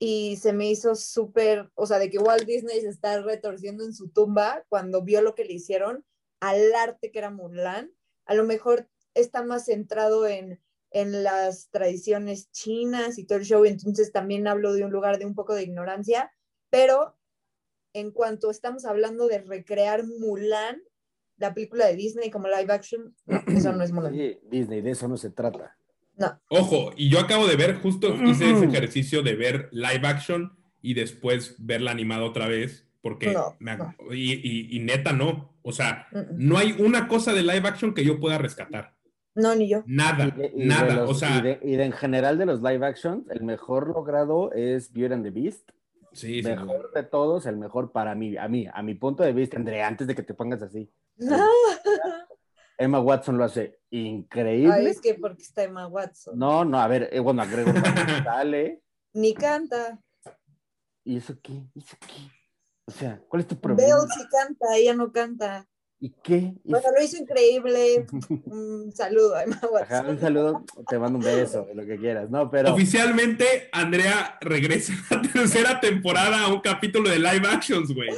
Y se me hizo súper, o sea, de que Walt Disney se está retorciendo en su tumba cuando vio lo que le hicieron al arte que era Mulan. A lo mejor está más centrado en, en las tradiciones chinas y todo el show, entonces también hablo de un lugar de un poco de ignorancia, pero en cuanto estamos hablando de recrear Mulan, la película de Disney como live action, eso no es Mulan. Disney, de eso no se trata. No. Ojo, y yo acabo de ver, justo hice ese ejercicio de ver live action y después verla animada otra vez, porque Y, neta no. O sea, no hay una cosa de live action que yo pueda rescatar. No, ni yo. Nada, nada. o sea, y, de, en general de los live action, el mejor logrado es Beauty and the Beast. Sí, mejor de todos, el mejor para mí, a mí, a mi punto de vista, Andrea, antes de que te pongas así. Emma Watson lo hace increíble. Ay, es que porque está Emma Watson. No, no, a ver, eh, bueno, agrego sale. Ni canta. ¿Y eso qué? ¿Y eso qué? O sea, ¿cuál es tu problema? Veo si canta, ella no canta. ¿Y qué? Bueno, lo hizo increíble. un saludo a Emma Watson. un saludo, te mando un beso, lo que quieras, ¿no? Pero... Oficialmente, Andrea regresa a la tercera temporada a un capítulo de live actions, güey.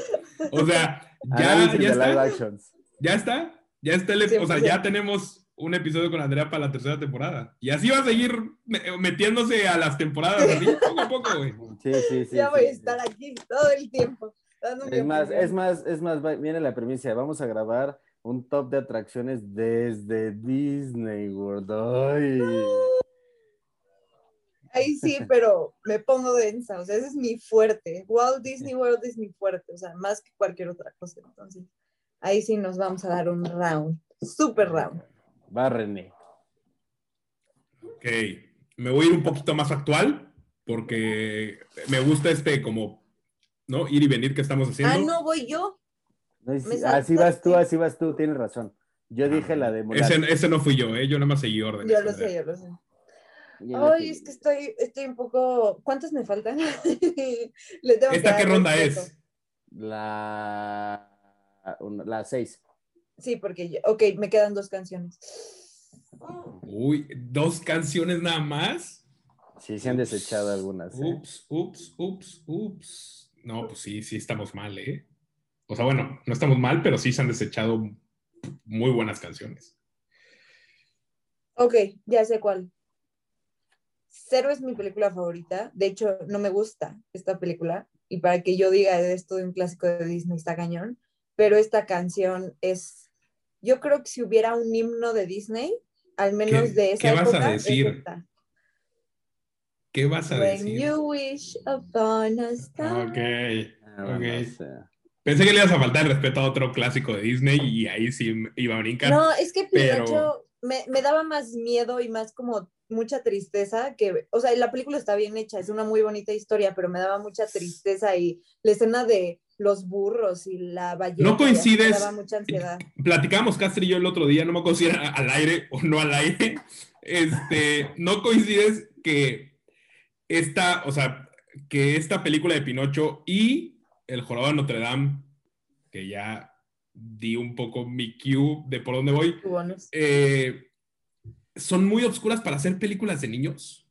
O sea, ya, ya está. Ya está. Ya está el, o sea, ya tenemos un episodio con Andrea para la tercera temporada. Y así va a seguir metiéndose a las temporadas, así, poco a poco, güey. Sí, sí, sí. Ya voy a estar aquí todo el tiempo. Es más, es más, es más, viene la premisa, vamos a grabar un top de atracciones desde Disney World. Ahí sí, pero me pongo densa, o sea, ese es mi fuerte. Walt Disney World es mi fuerte, o sea, más que cualquier otra cosa. Entonces, ahí sí nos vamos a dar un round, super round. Va, René. Ok, me voy a ir un poquito más actual, porque me gusta este como, ¿no? Ir y venir que estamos haciendo. Ah, no, voy yo. así vas tú, así vas tú, tienes razón. Yo dije la de ese, ese, no fui yo, ¿eh? yo nada más seguí orden. Yo lo sé, yo lo sé. Ay, es que estoy, estoy un poco. ¿Cuántas me faltan? ¿Esta qué ronda es? La la 6. Sí, porque, ok, me quedan dos canciones. Uy, ¿dos canciones nada más? Sí, se han desechado algunas. ¿eh? Ups, ups, ups, ups. No, pues sí, sí estamos mal, ¿eh? O sea, bueno, no estamos mal, pero sí se han desechado muy buenas canciones. Ok, ya sé cuál. Cero es mi película favorita. De hecho, no me gusta esta película. Y para que yo diga esto de un clásico de Disney está cañón pero esta canción es, yo creo que si hubiera un himno de Disney, al menos de esa ¿qué vas a decir? ¿Qué vas a When decir? You wish upon a star. Ok, ah, ok. Pensé que le ibas a faltar el respeto a otro clásico de Disney y ahí sí iba a brincar. No, es que Pinocho me, me daba más miedo y más como mucha tristeza que, o sea, la película está bien hecha, es una muy bonita historia, pero me daba mucha tristeza y la escena de los burros y la ballena. No coincides. Me daba mucha ansiedad. Platicamos Castro y yo el otro día, no me acuerdo si era al aire o no al aire. Este, no coincides que esta, o sea, que esta película de Pinocho y El Jorobado de Notre Dame, que ya di un poco mi cue de por dónde voy, eh, son muy oscuras para hacer películas de niños.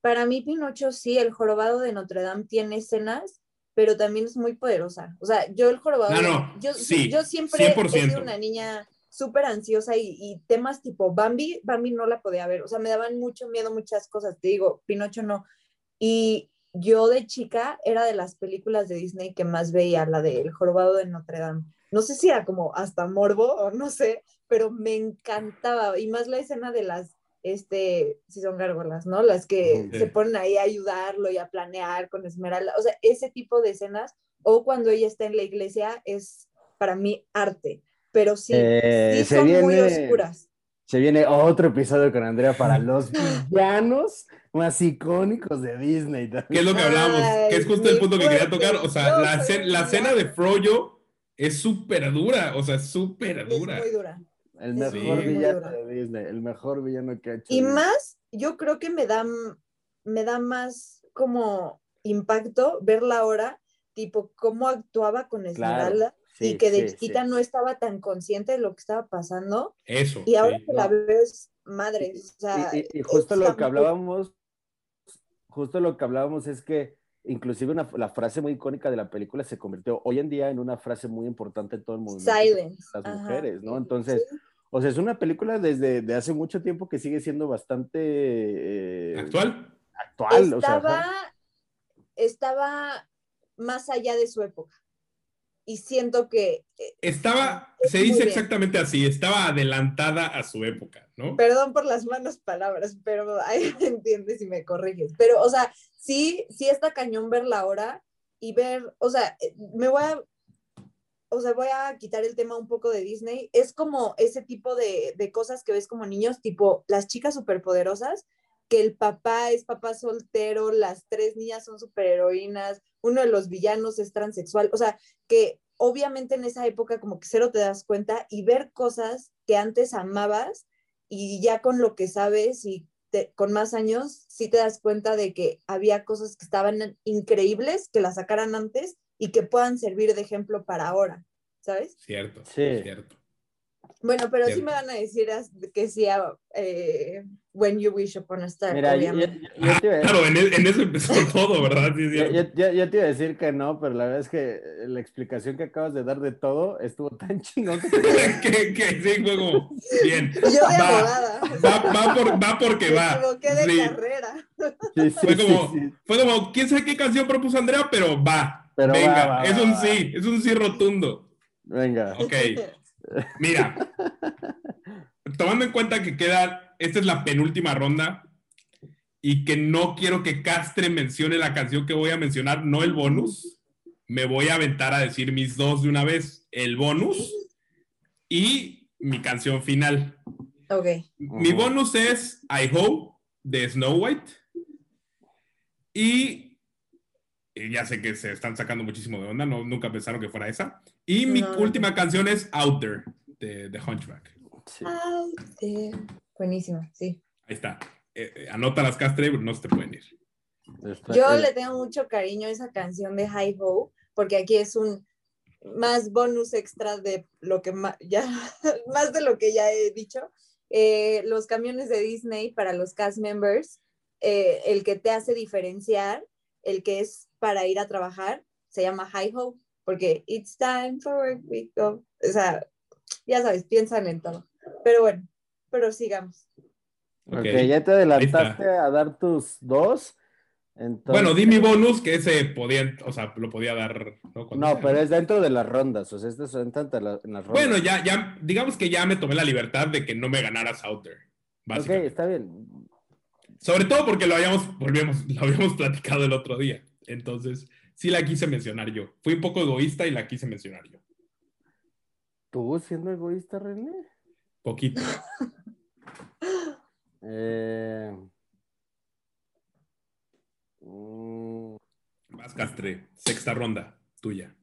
Para mí, Pinocho sí, el jorobado de Notre Dame tiene escenas, pero también es muy poderosa. O sea, yo el jorobado, no, yo, yo siempre he sido una niña súper ansiosa y, temas tipo Bambi, Bambi no la podía ver, o sea, me daban mucho miedo muchas cosas, te digo, Pinocho no. Y yo de chica era de las películas de Disney que más veía, la de El jorobado de Notre Dame. No sé si era como hasta morbo o no sé, pero me encantaba, y más la escena de las, este, si son gárgolas, ¿no? Las que se ponen ahí a ayudarlo y a planear con Esmeralda, o sea, ese tipo de escenas, o cuando ella está en la iglesia, es para mí arte, pero sí, eh, son muy oscuras. Se viene otro episodio con Andrea para los villanos más icónicos de Disney. ¿Qué es lo que hablábamos? que es justo el punto que quería tocar. O sea, la, la escena de Froyo es súper dura. O sea, súper dura. Es muy dura. El mejor villano de Disney, el mejor villano que ha hecho. Y más, yo creo que me da, me da más como impacto verla ahora, tipo cómo actuaba con Esmeralda y que de chiquita no estaba tan consciente de lo que estaba pasando. Eso. Y ahora que la ves madre. y, justo lo que hablábamos, justo lo que hablábamos es que inclusive la frase muy icónica de la película se convirtió hoy en día en una frase muy importante en todo el mundo. Silence. Las mujeres, ¿no? Entonces, o sea, es una película desde de hace mucho tiempo que sigue siendo bastante... Eh, ¿Actual? Actual, estaba, estaba más allá de su época y siento que... Eh, estaba, se dice exactamente así, estaba adelantada a su época, ¿no? Perdón por las malas palabras, pero ahí me entiendes y me corriges. Pero, o sea, sí, sí está cañón verla ahora y ver, o sea, eh, me voy a, o sea, voy a quitar el tema un poco de Disney. Es como ese tipo de, de cosas que ves como niños, tipo las chicas superpoderosas, que el papá es papá soltero, las tres niñas son superheroínas, uno de los villanos es transexual, o sea, que obviamente en esa época como que cero te das cuenta y ver cosas que antes amabas y ya con lo que sabes y con más años, sí te das cuenta de que había cosas que estaban increíbles, que las sacaran antes y que puedan servir de ejemplo para ahora, ¿sabes? Cierto, sí. cierto. Bueno, pero sí me van a decir que sí eh, When You Wish Upon a Star, obviamente. claro, en, en, eso empezó todo, ¿verdad? Sí, yo, te iba a decir que no, pero la verdad es que la explicación que acabas de dar de todo estuvo tan chingón que, que, sí, fue como, bien. Yo de abogada. Va, va, por, va porque me va. equivoqué de carrera. fue, como, fue como, quién sabe qué canción propuso Andrea, pero va. Pero Venga, va, es un sí, es un sí rotundo. Venga. Ok. Mira, tomando en cuenta que queda, esta es la penúltima ronda y que no quiero que Castre mencione la canción que voy a mencionar, no el bonus, me voy a aventar a decir mis dos de una vez, el bonus y mi canción final. Ok. Mi bonus es I Hope de Snow White y ya sé que se están sacando muchísimo de onda, no, nunca pensaron que fuera esa. Y mi última canción es Out There, de, de Hunchback. Out There. Buenísima, sí. Ahí está. Eh, eh, anota las castre, no se te pueden ir. Yo le tengo mucho cariño a esa canción de High Ho, porque aquí es un más bonus extra de lo que ya, más de lo que ya he dicho. Eh, los camiones de Disney para los cast members, el que te hace diferenciar, el que es para ir a trabajar, se llama High Ho, porque it's time for work we go. O sea, ya sabes, piensan en todo. Pero bueno, pero sigamos. Ok, ya te adelantaste a dar tus dos. Bueno, di mi bonus que ese podía, o sea, lo podía dar. No, pero es dentro de las rondas, o sea, esto es en, las rondas. Bueno, ya, ya, digamos que ya me tomé la libertad de que no me ganaras Outer. Ok, está bien. Sobre todo porque lo habíamos, volvemos, lo habíamos platicado el otro día. Entonces, sí la quise mencionar yo. Fui un poco egoísta y la quise mencionar yo. ¿Tú siendo egoísta, René? Poquito. eh... Más Castre, sexta ronda, tuya.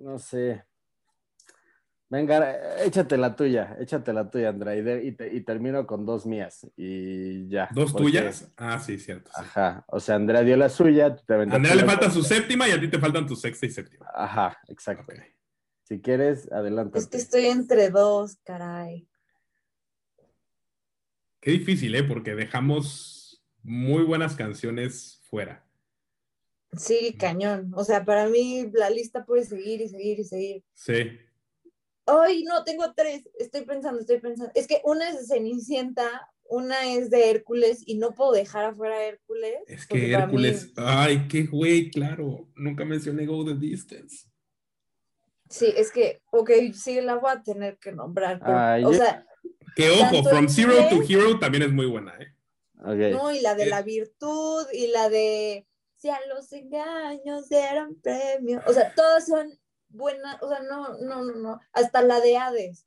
No sé. Venga, échate la tuya, échate la tuya, Andrea, y, termino con dos mías y ya. ¿Dos tuyas? Ah, sí, cierto. Ajá, o sea, Andrea dio la suya. Te Andrea le falta su séptima y a ti te faltan tu sexta y séptima. Ajá, exacto. Si quieres, adelante. Es que estoy entre dos, caray. Qué difícil, ¿eh? Porque dejamos muy buenas canciones fuera. Sí, cañón. O sea, para mí la lista puede seguir y seguir y seguir. Sí. Ay, no, tengo tres. Estoy pensando, estoy pensando. Es que una es de Cenicienta, una es de Hércules y no puedo dejar afuera a Hércules. Es que Hércules, ay, qué güey, claro. Nunca mencioné Go the Distance. Sí, es que, ok, sí, la voy a tener que nombrar. o sea. Que ojo, From Zero to Hero también es muy buena, ¿eh? No, y la de la virtud, y la de si a los engaños eran premios. O sea, todas son buena, o sea, no, no, no, no, hasta la de Hades.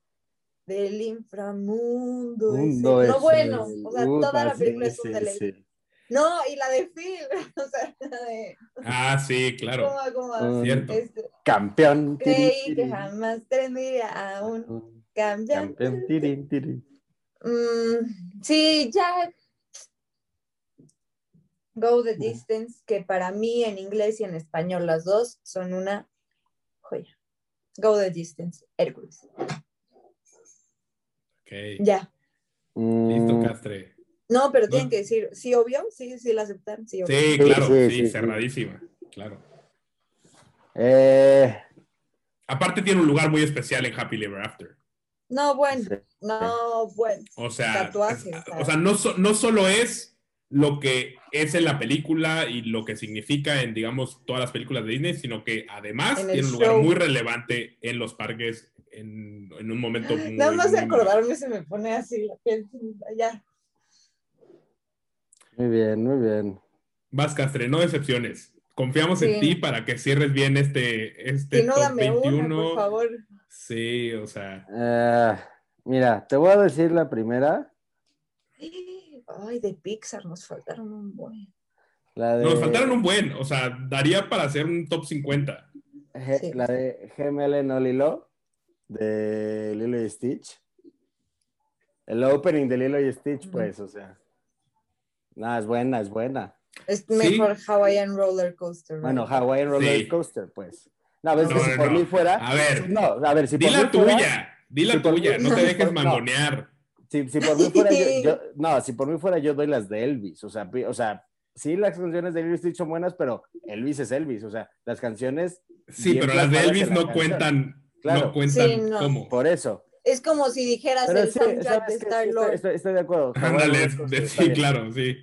del inframundo. no, bueno, o sea, toda la película es un deleite. No, y la de Phil, o sea, la de... Ah, sí, claro. ¿Cómo, cómo? Cierto. Este, campeón. Creí que jamás tendría a un campeón. Campeón. Mm, sí, ya. Go the Distance, que para mí en inglés y en español las dos son una. Go the Distance, Hércules. Ok. Ya. Listo, mm. Castre. No, pero tienen que decir, sí, obvio, sí, sí, la aceptan, sí, obvio. Sí, claro, sí, cerradísima, claro. Eh... Aparte tiene un lugar muy especial en Happy Ever After. No, bueno, no, bueno. O sea, o sea, no, no solo es lo que es en la película y lo que significa en, digamos, todas las películas de Disney, sino que además tiene un lugar muy relevante en los parques en, en un momento muy... Nada más de acordarme se me pone así la piel, ya. Muy bien, muy bien. Vas, Castre, no decepciones. Confiamos en ti para que cierres bien este, este no, top 21. por favor. Sí, o sea. Eh, mira, te voy a decir la primera. Ay, de Pixar nos faltaron un buen. Nos faltaron un buen, o sea, daría para hacer un top 50. La de GML No Lilo, de Lilo y Stitch. El opening de Lilo y Stitch, pues, o sea. No, es buena, es buena. Es mejor Hawaiian Roller Coaster. Bueno, Hawaiian Roller Coaster, pues. No, a ver, si por mí fuera. A ver, no, a ver, si di la tuya, di la tuya, no te dejes mangonear. Si, si, por mí fuera yo, no, si por mí fuera yo doy las de Elvis, o sea, o sea, sí las canciones de Elvis son buenas, pero Elvis es Elvis, o sea, las canciones. Sí, pero las de Elvis no cuentan, no cuentan ¿cómo? Por eso. Es como si dijeras el soundtrack de Star Lord. Estoy, de acuerdo. Ándale, sí, claro, sí.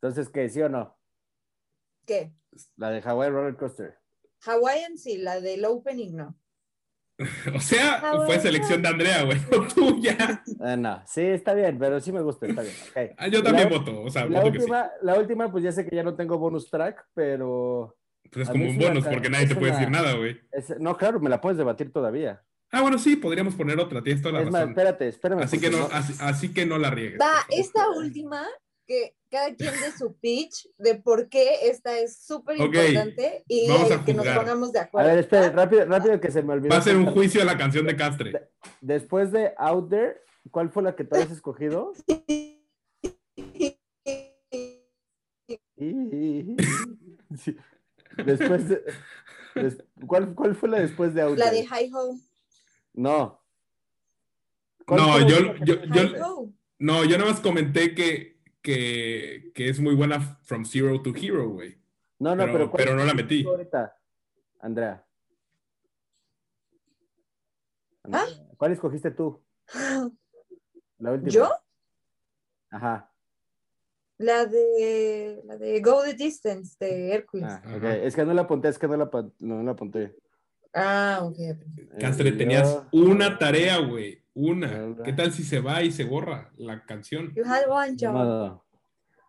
Entonces, ¿qué? ¿Sí o no? ¿Qué? La de Hawaii Roller Coaster. Hawaiian sí, la del opening no. o sea, fue selección de Andrea, güey, no tuya. Ah, no, sí, está bien, pero sí me gusta, está bien. Ah, yo también voto, o sea, la última, La última, pues ya sé que ya no tengo bonus track, pero... Pues es como un bonus, porque nadie te puede decir nada, güey. No, claro, me la puedes debatir todavía. Ah, bueno, sí, podríamos poner otra, tienes toda la es Más, espérate, espérame. Así que no, así, que no la riegues. Va, esta última que cada quien de su pitch de por qué esta es súper importante y que nos pongamos de acuerdo. A ver, espera, rápido, rápido que se me olvidó. Va a ser un juicio a la canción de Castre. después de Out There, ¿cuál fue la que tú has escogido? Después de, ¿cuál, ¿Cuál fue la después de Out There? La de High Ho. No. No, yo, yo, yo, no, yo nada más comenté que que, que, es muy buena From Zero to Hero, güey. No, no, pero, pero, no la metí. Ahorita, Andrea. ¿Ah? ¿Cuál escogiste tú? La última. ¿Yo? Ajá. La de, la de Go the Distance de Hércules. Ah, okay. Es que no la apunté, es que no la, no la apunté. Ah, ok. Castre, tenías una tarea, güey. Una. ¿Qué tal si se va y se borra la canción? You had one job.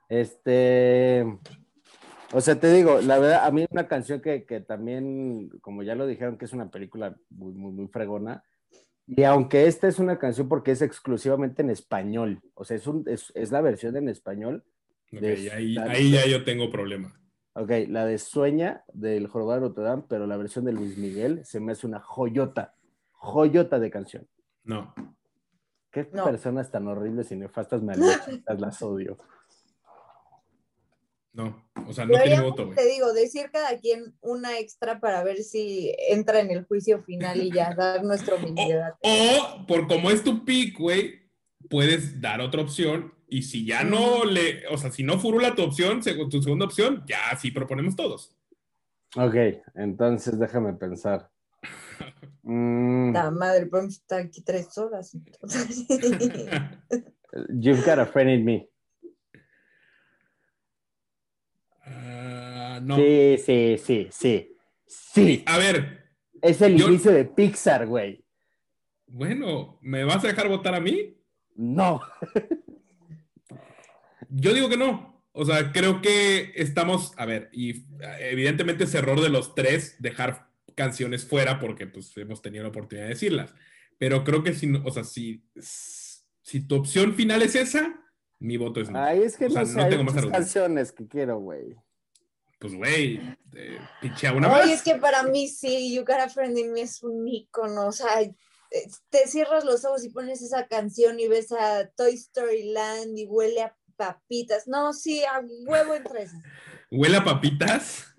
Este. O sea, te digo, la verdad, a mí una canción que, que, también, como ya lo dijeron, que es una película muy, muy, muy fregona. Y aunque esta es una canción porque es exclusivamente en español, o sea, es, un, es, es la versión en español. ahí, ahí ya yo tengo problema. Ok, la de Sueña del Jorobado de Notre Dame, pero la versión de Luis Miguel se me hace una joyota, joyota de canción. No. Qué personas tan horribles y nefastas me las odio. No, o sea, no tiene voto, Te digo, decir cada quien una extra para ver si entra en el juicio final y ya dar nuestro o, o, por como es tu pick, güey, puedes dar otra opción y si ya no le, o sea, si no furula tu opción, tu segunda opción, ya sí proponemos todos. Ok, entonces déjame pensar. Mm. La madre, podemos estar aquí tres horas. You've got a friend in me. Ah, no. Sí, sí, sí, sí. Sí. A ver. Es el inicio de Pixar, güey. Bueno, ¿me vas a dejar votar a mí? No. Yo digo que no. O sea, creo que estamos, a ver, y evidentemente es error de los tres dejar canciones fuera porque pues hemos tenido la oportunidad de decirlas. pero creo que si, o sea, si, si tu opción final es esa, mi voto es no. Ay, es que no, sé, tengo más canciones que quiero, güey. Pues, güey, eh, una Oye, es que para mí sí, You Got a Friend in Me es un ícono, o sea, eh, te cierras los ojos y pones esa canción y ves a Toy Story Land y huele a papitas. No, sí, a huevo entre esas. ¿Huele a papitas?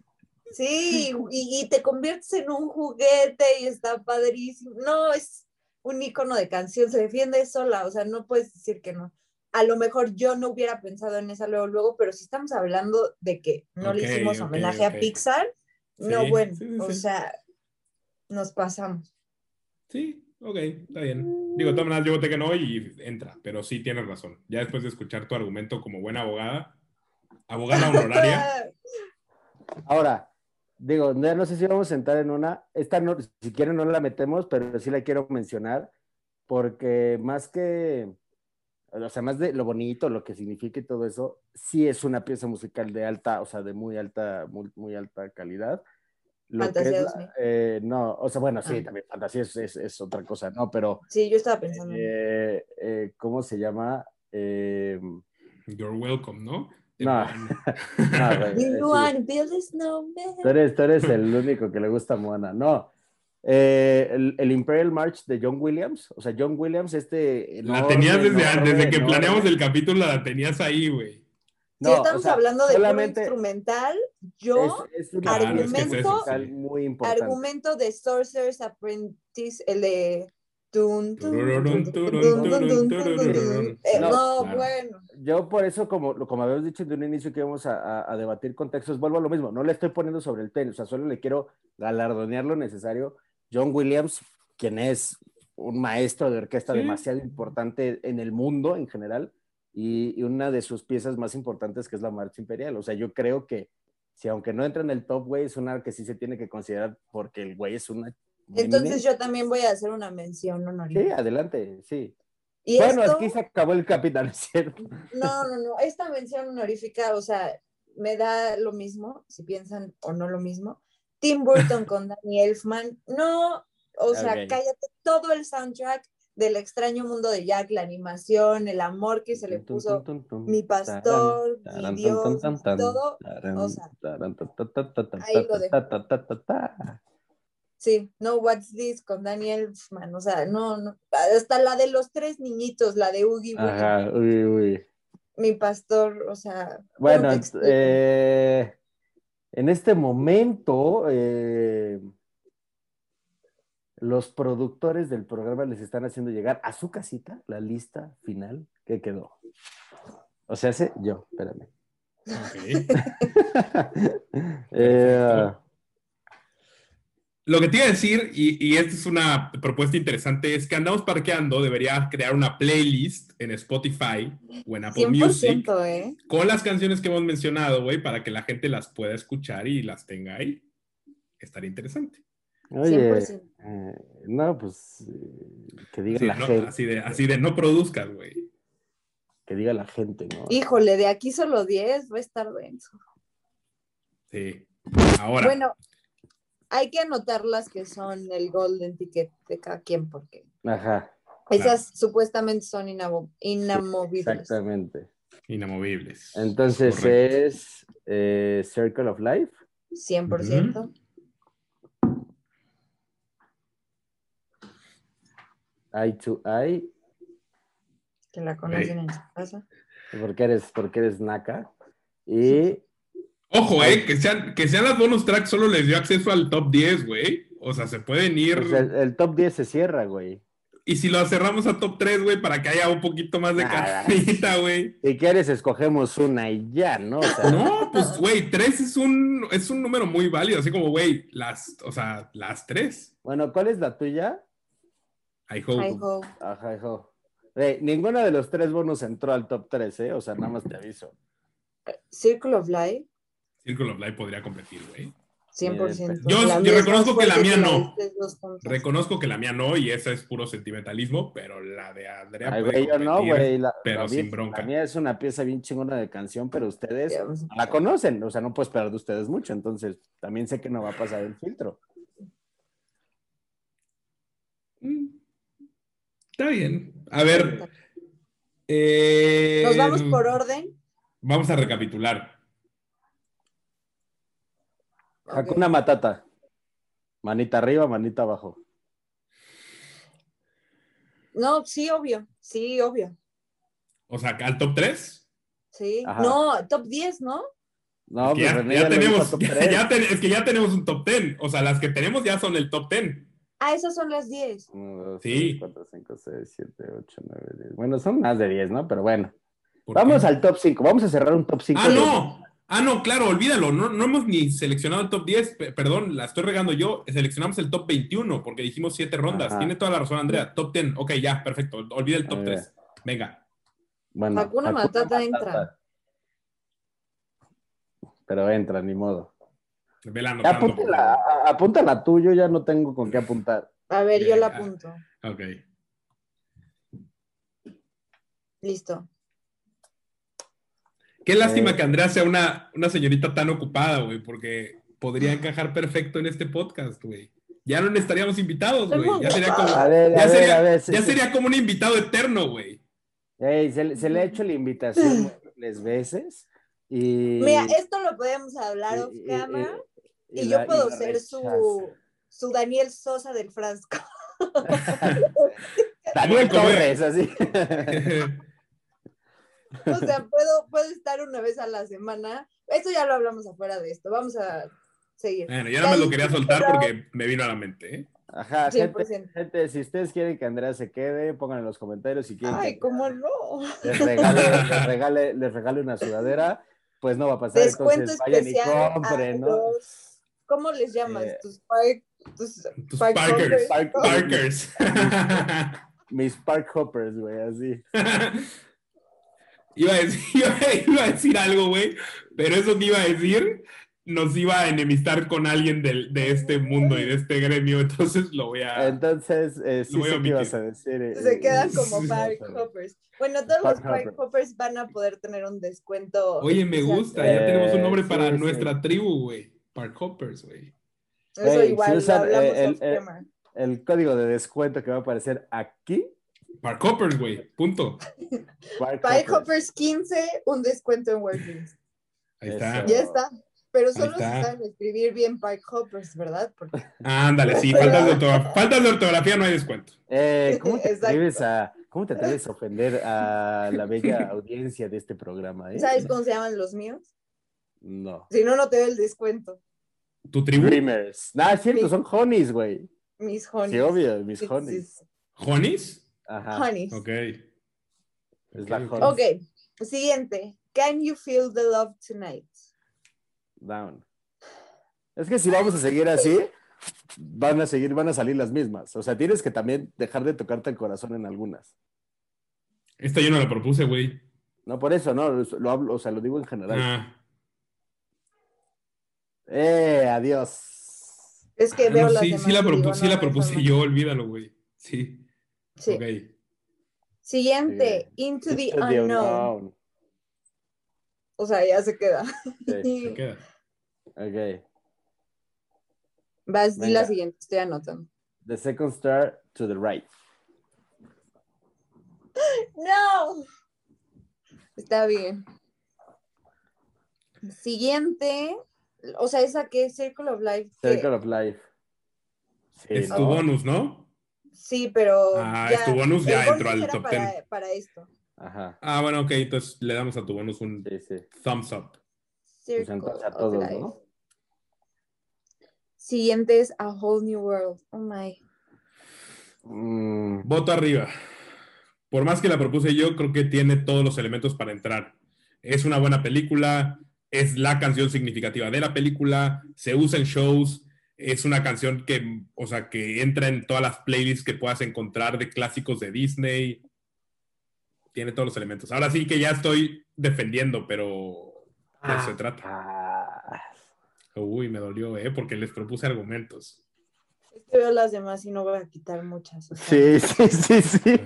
Sí, y, te conviertes en un juguete y está padrísimo. No, es un icono de canción, se defiende sola, o sea, no puedes decir que no. A lo mejor yo no hubiera pensado en esa luego, luego, pero si estamos hablando de que no le hicimos homenaje a Pixar, no, bueno, o sea, nos pasamos. Sí, ok, está bien. Digo, todas yo voté que no y entra, pero sí tienes razón. Ya después de escuchar tu argumento como buena abogada, abogada honoraria. Ahora, digo, no, sé si vamos a entrar en una, esta no, si quieren no la metemos, pero sí la quiero mencionar, porque más que, o sea, más de lo bonito, lo que significa y todo eso, sí es una pieza musical de alta, o sea, de muy alta, muy, muy alta calidad. Fantasía eh, no, o sea, bueno, sí, ah. también fantasía es, es, otra cosa, ¿no? Pero... Sí, yo estaba pensando. Eh, eh, ¿Cómo se llama? You're welcome, ¿no? No, Tú eres, tú eres el único que le gusta a Moana. No. Eh, el, Imperial March de John Williams. O sea, John Williams, este. La tenías desde antes, desde que planeamos el capítulo, la tenías ahí, güey. No, si estamos hablando de solamente... instrumental, yo es, es argumento, muy argumento de Sorcerer's Apprentice, el de no, bueno. Yo por eso, como, como habíamos dicho de un inicio que íbamos a, debatir contextos, vuelvo a lo mismo, no le estoy poniendo sobre el tenis, o sea, solo le quiero galardonear lo necesario. John Williams, quien es un maestro de orquesta demasiado importante en el mundo en general, y, una de sus piezas más importantes que es la Marcha Imperial. O sea, yo creo que si aunque no entra en el top, güey, es una que sí se tiene que considerar porque el güey es una entonces yo también voy a hacer una mención honorífica. Sí, adelante, sí. bueno, aquí se acabó el capítulo, ¿cierto? No, no, no. Esta mención honorífica, o sea, me da lo mismo, si piensan o no lo mismo. Tim Burton con Danny Elfman. No, o sea, cállate todo el soundtrack del extraño mundo de Jack, la animación, el amor que se le puso mi pastor, mi Dios, todo. O sea, ahí lo dejo. Sí, No What's This con Daniel Elfman, o sea, no, no, hasta la de los tres niñitos, la de Ugi. Ajá, uy, uy. Mi pastor, o sea. Bueno, eh, en este momento, eh, los productores del programa les están haciendo llegar a su casita la lista final que quedó. O sea, hace yo, espérame. Okay. eh, lo que te iba a decir, y, esta es una propuesta interesante, es que Andamos Parqueando debería crear una playlist en Spotify o en Apple Music ¿eh? con las canciones que hemos mencionado, güey, para que la gente las pueda escuchar y las tenga ahí. Estaría interesante. Oye, eh, no, pues eh, que diga la gente. Así de, así de no produzcas, güey. Que diga la gente, ¿no? Híjole, de aquí solo 10 va a estar denso. Sí. Ahora. Bueno, hay que anotar las que son el golden ticket de cada quien porque Ajá, esas supuestamente son inamovibles. exactamente. Inamovibles. Entonces es eh, Circle of Life. 100%. Eye to Eye. Que la conocen en su casa. Porque eres, porque eres Naka. Y Ojo, eh, que sean, que sean las bonus tracks solo les dio acceso al top 10, güey. O sea, se pueden ir. el, top 10 se cierra, güey. Y si lo cerramos a top 3, güey, para que haya un poquito más de carnita, güey. Si quieres, escogemos una y ya, ¿no? no, pues, güey, 3 es un, es un número muy válido. Así como, güey, las, o sea, las 3. Bueno, ¿cuál es la tuya? I hope. I hope. Ajá, I ninguna de los tres bonos entró al top 3, ¿eh? O sea, nada más te aviso. Circle of Life. Circle of Life podría competir, güey. 100%. Yo, yo reconozco que la mía no. Reconozco que la mía no y esa es puro sentimentalismo, pero la de Andrea Ay, güey, yo no, güey. Pero sin bronca. La mía es una pieza bien chingona de canción, pero ustedes la conocen, o sea, no puedo esperar de ustedes mucho, entonces también sé que no va a pasar el filtro. Mm. Está bien. A ver. Eh, ¿Nos vamos por orden? Vamos a recapitular. Hakuna Matata. Manita arriba, manita abajo. No, sí, obvio. Sí, obvio. O sea, ¿al top 3? Sí. No, top 10, ¿no? No, ya, pues tenemos, es que ya tenemos un top 10. O sea, las que tenemos ya son el top 10. Ah, esas son las 10. 1, 2, sí. 3, 4, 5, 6, 7, 8, 9, 10. Bueno, son más de 10, ¿no? Pero bueno. Vamos qué? al top 5. Vamos a cerrar un top 5. Ah, no. Ah, no, claro, olvídalo. No, no hemos ni seleccionado el top 10. Perdón, la estoy regando yo. Seleccionamos el top 21 porque dijimos 7 rondas. Ajá. Tiene toda la razón, Andrea. Top 10. Ok, ya, perfecto. Olvida el top 3. Venga. Bueno, Hakuna Matata, Matata entra. Pero entra, ni modo. Vela apúntala, apúntala tú, yo ya no tengo con qué apuntar. A ver, yo la apunto. Ok. Listo. Qué lástima eh. que Andrea sea una, una señorita tan ocupada, güey, porque podría encajar perfecto en este podcast, güey. Ya no estaríamos invitados, güey. Ya sería como, ya, sería, ya sería como un invitado eterno, güey. se, se, le ha hecho la invitación múltiples veces Mira, esto lo podemos hablar off camera y, yo puedo ser su, su Daniel Sosa del frasco. Daniel Torres, así. o sea, puedo, puedo estar una vez a la semana. Esto ya lo hablamos afuera de esto. Vamos a seguir. Bueno, ya no me lo quería soltar porque me vino a la mente. ¿eh? Ajá, gente, si ustedes quieren que Andrea se quede, pongan en los comentarios si quieren. Ay, cómo no. Les regale, les regale, les regale una sudadera pues no va a pasar. Descuento Entonces vayan y compren, ¿no? ¿Cómo les llamas? Eh, tus, park, tus, tus parkers. parkers. Mis park hoppers, güey, así. Iba, a decir, iba, a decir algo, güey, pero eso que iba a decir nos iba a enemistar con alguien de, de, este mundo y de este gremio, entonces lo voy a. Entonces, eh, sí sé qué ibas a decir. Eh, Se quedan como park hoppers. Bueno, todos los Park Hoppers van a poder tener un descuento. Oye, me gusta, ya tenemos un nombre para nuestra tribu, güey. Park Hoppers, güey. Eso igual, si hablamos el, el, el, código de descuento que va a aparecer aquí. Park Hoppers, güey, punto. Park, Park Hoppers 15, un descuento en Workings. Ahí está. Ya está. Pero solo se saben escribir bien Park Hoppers, ¿verdad? Porque... Ándale, sí, faltas de, ortografía, faltas de ortografía no hay descuento. Eh, ¿Cómo te escribes a ¿Cómo te atreves a ofender a la bella audiencia de este programa? Eh? ¿Sabes cómo se llaman los míos? No. Si no, no te doy el descuento. ¿Tu tribu? Dreamers. Nah, es cierto, son honeys, güey. Mis honeys. Sí, obvio, mis honeys. ¿Honeys? Ajá. Honeys. Ok. Es la honey. Ok, siguiente. Can you feel the love tonight? Down. Es que si vamos a seguir así, van a seguir, van a salir las mismas. O sea, tienes que también dejar de tocarte el corazón en algunas. Esta yo no la propuse, güey. No, por eso, no, lo hablo, o sea, lo digo en general. Ah. Eh, adiós. Es que ah, veo sí, sí, la, sí la propuse yo, olvídalo, güey. Sí. Sí. Siguiente, Into, the, unknown. O sea, ya se queda. Se queda. Ok. Vas, di la siguiente, estoy anotando. The second star to the right. No. Está bien. Siguiente. O sea, esa que es Circle of Life. Circle of Life. es tu bonus, ¿no? Sí, pero. Ah, es tu bonus, ya entró al top para, 10. Para esto. Ajá. Ah, bueno, ok, entonces le damos a tu bonus un sí, sí. thumbs up. Pues entonces a todos, ¿no? Siguiente es A Whole New World. Oh my. Mm. Voto arriba. Por más que la propuse yo, creo que tiene todos los elementos para entrar. Es una buena película, es la canción significativa de la película, se usa en shows, es una canción que, o sea, que entra en todas las playlists que puedas encontrar de clásicos de Disney. Tiene todos los elementos. Ahora sí que ya estoy defendiendo, pero de eso se trata. Ah. Uy, me dolió, ¿eh? Porque les propuse argumentos. Es que veo las demás y no voy a quitar muchas. Sí, sí, sí, sí.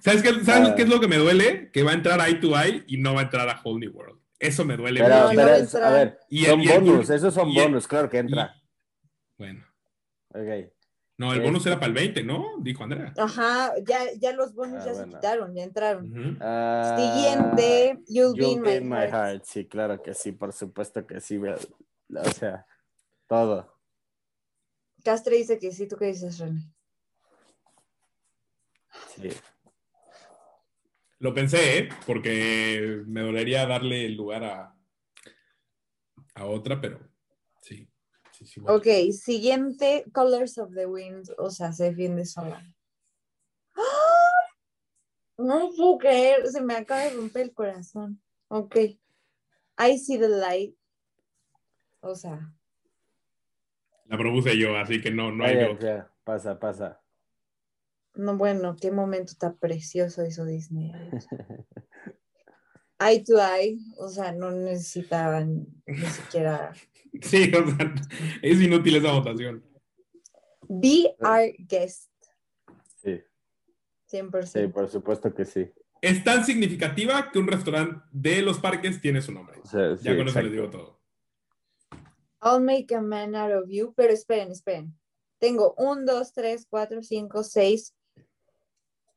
¿Sabes, qué, ¿sabes qué es lo que me duele? Que va a entrar Eye to Eye y no va a entrar a Whole New World. Eso me duele. Pero, a ver, son bonus, esos son bonus, claro que entra. Bueno. Ok. No, el bonus era para el 20, ¿no? Dijo Andrea. Ajá, ya, ya los bonus ah, ya se quitaron, ya entraron. Ah, Siguiente, You'll, Be in My, heart. Sí, claro que sí, por supuesto que sí. O sea, todo. Castre dice que sí, ¿tú qué dices, René? Sí. Lo pensé, ¿eh? Porque me dolería darle el lugar a, a otra, pero sí ok, siguiente, Colors of the Wind, o sea, se defiende sola. ¡Ah! No puedo creer, se me acaba de romper el corazón. Ok. I see the light. O sea. La propuse yo, así que no, no hay Pasa, pasa. No, bueno, qué momento tan precioso hizo Disney. eye to eye, o sea, no necesitaban ni siquiera Sí, o sea, es inútil esa votación. Be our guest. Sí. 100%. Sí, por supuesto que sí. Es tan significativa que un restaurante de los parques tiene su nombre. ya con eso les digo todo. I'll make a man out of you, pero esperen, esperen. Tengo un, dos, tres, cuatro, cinco, seis.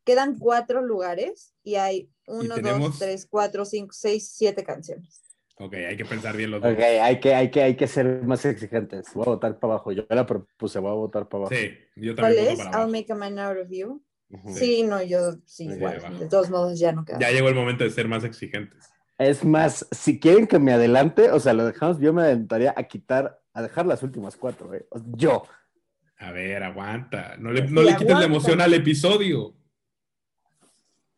Quedan cuatro lugares y hay uno, dos, tres, cuatro, cinco, seis, siete canciones. Ok, hay que pensar bien los dos. Ok, hay que, hay que, hay que ser más exigentes. Voy a votar para abajo. Yo la propuse, voy a votar para abajo. Sí, yo también. ¿Cuál es? I'll make a man out of you. Sí, no, yo sí, igual. De todos modos, ya no queda. Ya llegó el momento de ser más exigentes. Es más, si quieren que me adelante, o sea, lo dejamos, yo me adelantaría a quitar, a dejar las últimas cuatro, ¿eh? Yo. A ver, aguanta. No le, no le quites la emoción al episodio.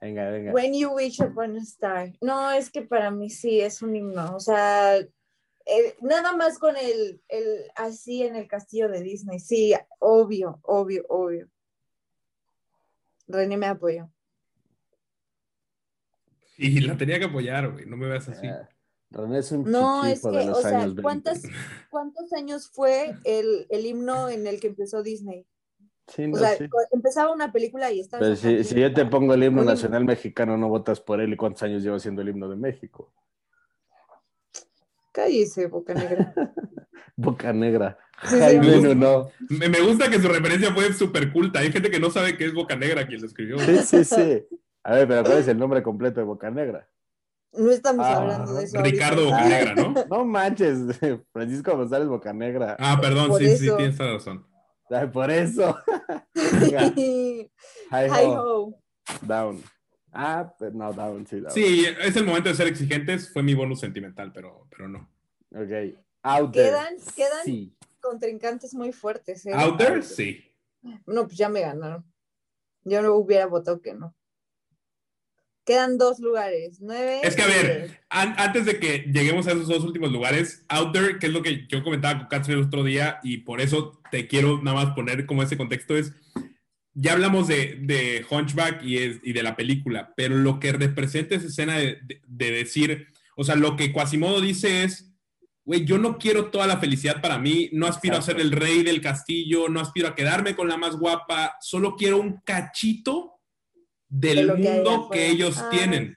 Venga, venga. When You Wish Upon a Star. No, es que para mí sí es un himno. O sea, eh, nada más con el, el así en el castillo de Disney. Sí, obvio, obvio, obvio. René me apoyó. Y la tenía que apoyar, güey. No me veas así. Ah, René es un No, es que, o sea, ¿cuántos años fue el, el himno en el que empezó Disney? O sea, empezaba una película y estaba... Pero si, si, yo te pongo el himno nacional mexicano, no votas por él. ¿Y cuántos años lleva siendo el himno de México? Cállese, Boca Negra. Boca Negra. no. Me, me, gusta que su referencia fue súper culta. Hay gente que no sabe qué es Boca Negra quien lo escribió. Sí, sí, sí. A ver, pero ¿cuál es el nombre completo de Boca Negra? No estamos ah, hablando de eso. Ricardo Bocanegra, ¿no? No manches, Francisco González Bocanegra. Ah, perdón, sí, sí, tienes razón. Por eso. Hi ho. Down. Ah, pero no, down, sí, down. Sí, es el momento de ser exigentes. Fue mi bonus sentimental, pero, pero no. Ok. Out Quedan, quedan contrincantes muy fuertes. ¿eh? Out there, sí. No, pues ya me ganaron. Yo no hubiera votado que no. Quedan dos lugares, nueve. Es que a ver, antes de que lleguemos a esos dos últimos lugares, Out There, que es lo que yo comentaba con Katsu el otro día, y por eso te quiero nada más poner como ese contexto, es, ya hablamos de, de Hunchback y, es, y, de la película, pero lo que representa esa escena de, de, decir, o sea, lo que Quasimodo dice es, güey, yo no quiero toda la felicidad para mí, no aspiro a ser el rey del castillo, no aspiro a quedarme con la más guapa, solo quiero un cachito del mundo que, ellos ah, tienen.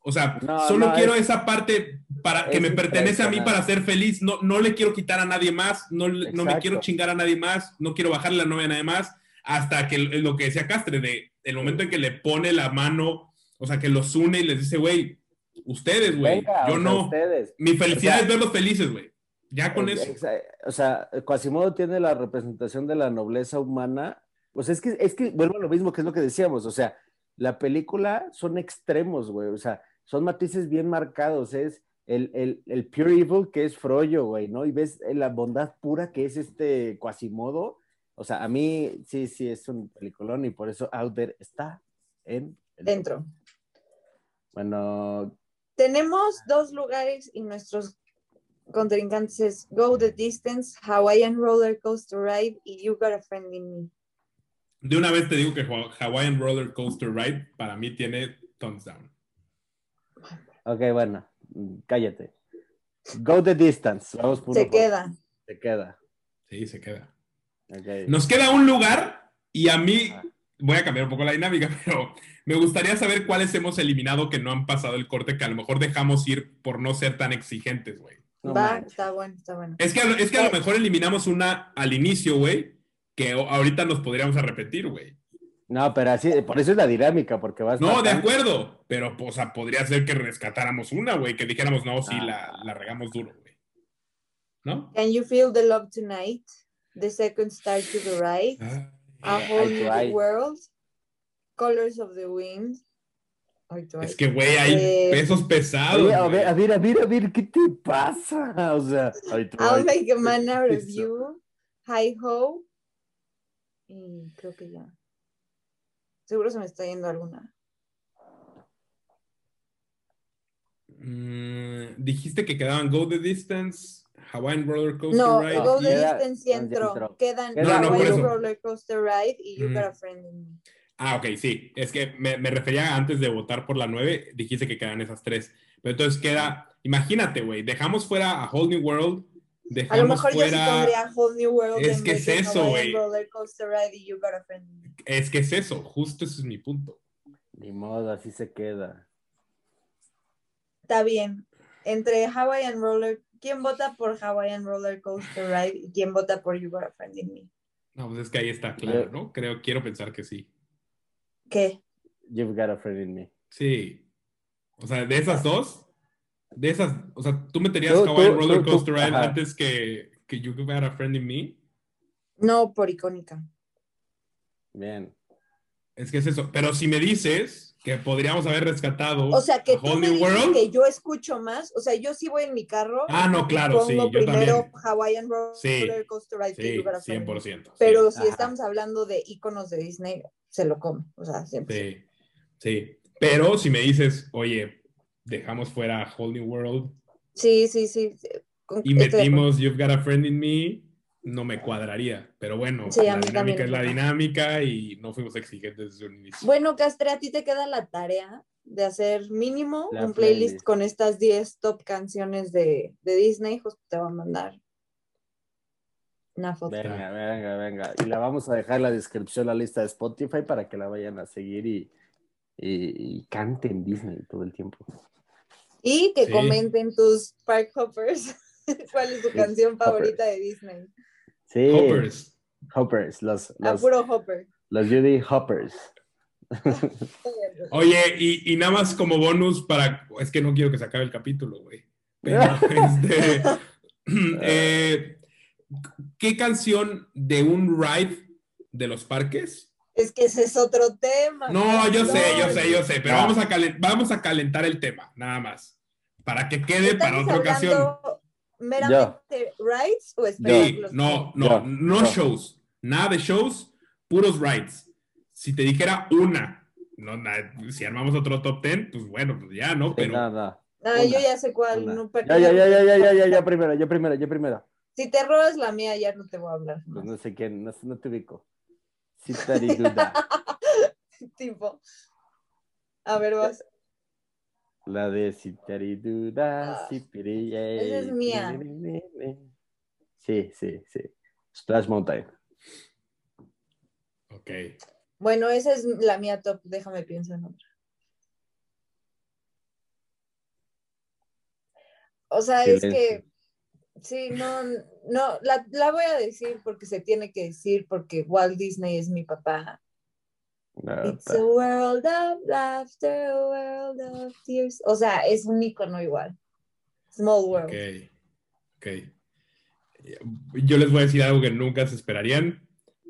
O sea, solo quiero esa parte para que me pertenece a mí para ser feliz. No, no le quiero quitar a nadie más, no, no me quiero chingar a nadie más, no quiero bajarle la novia a nadie más, hasta que lo que decía Castre, de el momento en que le pone la mano, o sea, que los une y les dice, güey, ustedes, güey, yo no. Mi felicidad es verlos felices, güey. Ya con eso. O sea, Quasimodo tiene la representación de la nobleza humana. Pues es que, es que vuelvo a lo mismo que es lo que decíamos, o sea, la película son extremos, güey, o sea, son matices bien marcados, es el, el, pure evil que es Froyo, güey, ¿no? Y ves la bondad pura que es este Quasimodo, o sea, a mí sí, sí es un peliculón y por eso Out There está en... Dentro. Bueno. Tenemos dos lugares y nuestros contrincantes es Go the Distance, Hawaiian Roller Coaster Ride y You Got a Friend in Me. De una vez te digo que Hawaiian Roller Coaster Ride para mí tiene thumbs down. Ok, bueno, cállate. Go the distance. Vamos se queda. Se queda. Sí, se queda. Nos queda un lugar y a mí, voy a cambiar un poco la dinámica, pero me gustaría saber cuáles hemos eliminado que no han pasado el corte, que a lo mejor dejamos ir por no ser tan exigentes, güey. Va, está bueno, está bueno. Es que, es que a lo mejor eliminamos una al inicio, güey, que ahorita nos podríamos repetir, güey. No, pero así, por eso es la dinámica, porque vas. No, de acuerdo, pero o sea, podría ser que rescatáramos una, güey, que dijéramos, no, sí, la, la, regamos duro, güey. ¿No? Can you feel the love tonight? The second star to the right. Ah, A whole new world. Colors of the wind. Es que, güey, hay eh, pesos pesados. a, ver, a ver, a ver, a ver, ¿qué te pasa? O sea, I'll make a man out of you. Hi ho. Y creo que ya. Seguro se me está yendo alguna. Mm, dijiste que quedaban Go the Distance, Hawaiian Roller Coaster no, Ride. No, Go the Distance y entró. Quedan Hawaiian Roller Coaster Ride y You Got a Friend in Me. Ah, ok, sí. Es que me, me, refería antes de votar por la 9, dijiste que quedan esas tres. Pero entonces queda, imagínate, güey, dejamos fuera a Whole New World. Dejamos a lo mejor fuera... yo sí pondría Whole New World. Es que es eso, güey. Friend. Es que es eso, justo ese es mi punto. Ni modo, así se queda. Está bien. Entre Hawaiian Roller, ¿quién vota por Hawaiian Roller Coaster Ride y quién vota por You Got a Friend in Me? No, pues es que ahí está claro, ¿no? Creo, quiero pensar que sí. ¿Qué? You've got a friend in me. Sí. O sea, de esas dos, de esas, o sea, ¿tú meterías Hawaii Roller Coaster Ride antes que, que You've got a friend in me? No, por icónica. Bien. Es que es eso. Pero si me dices que podríamos haber rescatado o sea, que tú me World, que yo escucho más, o sea, yo sí voy en mi carro. Ah, no, claro, sí, yo primero también. Hawaiian Roller Coaster Ride sí, 100%. Pero si estamos hablando de iconos de Disney, se lo come, o sea, siempre. Sí, sí. Pero si me dices, oye, dejamos fuera Whole New World. Sí, sí, sí. Y metimos You've Got a Friend in Me, no me cuadraría. Pero bueno, la dinámica es la dinámica y no fuimos exigentes desde un inicio. Bueno, Castre, a ti te queda la tarea de hacer mínimo un playlist, con estas 10 top canciones de, de Disney. Justo te va a mandar una foto. Venga, venga, venga. Y la vamos a dejar en la descripción, la lista de Spotify, para que la vayan a seguir y, y, canten Disney todo el tiempo. Y que comenten tus Park Hoppers. ¿Cuál es tu canción favorita de Disney? Sí. Hoppers. Hoppers, los, ah, los, puro Hopper. Los Judy Hoppers. Oye, y, y, nada más como bonus para. Es que no quiero que se acabe el capítulo, güey. Pero este. eh, ¿qué canción de un ride de los parques? Es que ese es otro tema. No, yo sé, yo sé, yo sé, pero vamos, a vamos a calentar el tema, nada más. Para que quede para otra ocasión. ¿Meramente rides o espectáculos? no, no, no shows. Nada de shows, puros rides. Si te dijera una, no, si armamos otro top ten, pues bueno, pues ya, ¿no? Pero. Nada. Ah, yo ya sé cuál. No, ya, ya, ya, ya, ya, ya, ya, primero, ya primero, ya primero. Si te robas la mía, ya no te voy a hablar. Pues no sé quién, no, no te ubico. Citariduda. tipo. A ver, vas. La de Citariduda, ah, Esa es mía. Sí, sí, sí. Splash Mountain. Ok. Bueno, esa es la mía top. Déjame pensar en otra. O sea, es que Sí, no, no, la, la, voy a decir porque se tiene que decir, porque Walt Disney es mi papá. It's a world of laughter, a world of tears. O sea, es un icono igual. Small world. Ok, ok. Yo les voy a decir algo que nunca se esperarían.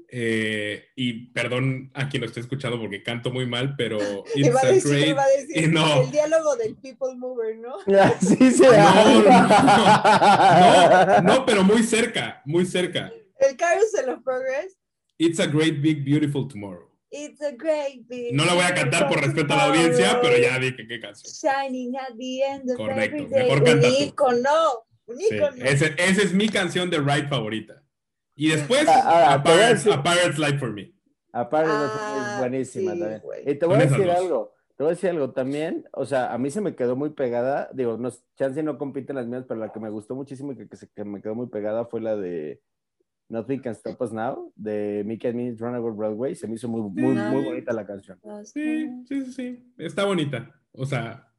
Eh, y perdón a quien lo esté escuchando porque canto muy mal, pero it's a, decir, great... a decir, el diálogo del People Mover, ¿no? sí, sí. No, no, no, pero muy cerca, muy cerca. El Carousel of Progress. It's a great, big, beautiful tomorrow. It's a great, big, No la voy a cantar por respeto a la audiencia, pero ya dije qué canción. Shining at the end of Correcto, every day. mejor canta Un icono, un icono. Sí, esa es mi canción de Ride favorita. Y después, ah, a, Pirates, Life for Me. A Pirates Life for Me es ah, buenísima también. Y te voy a decir algo. Te voy a decir algo también. O sea, a mí se me quedó muy pegada. Digo, no, chance no compiten las mías, pero la que me gustó muchísimo y que, que, me quedó muy pegada fue la de Nothing Can Stop Us Now, de Mickey and Minnie's Run Over Broadway. Se me hizo muy, muy, muy bonita la canción. Sí, sí, sí, sí. Está bonita. O sea,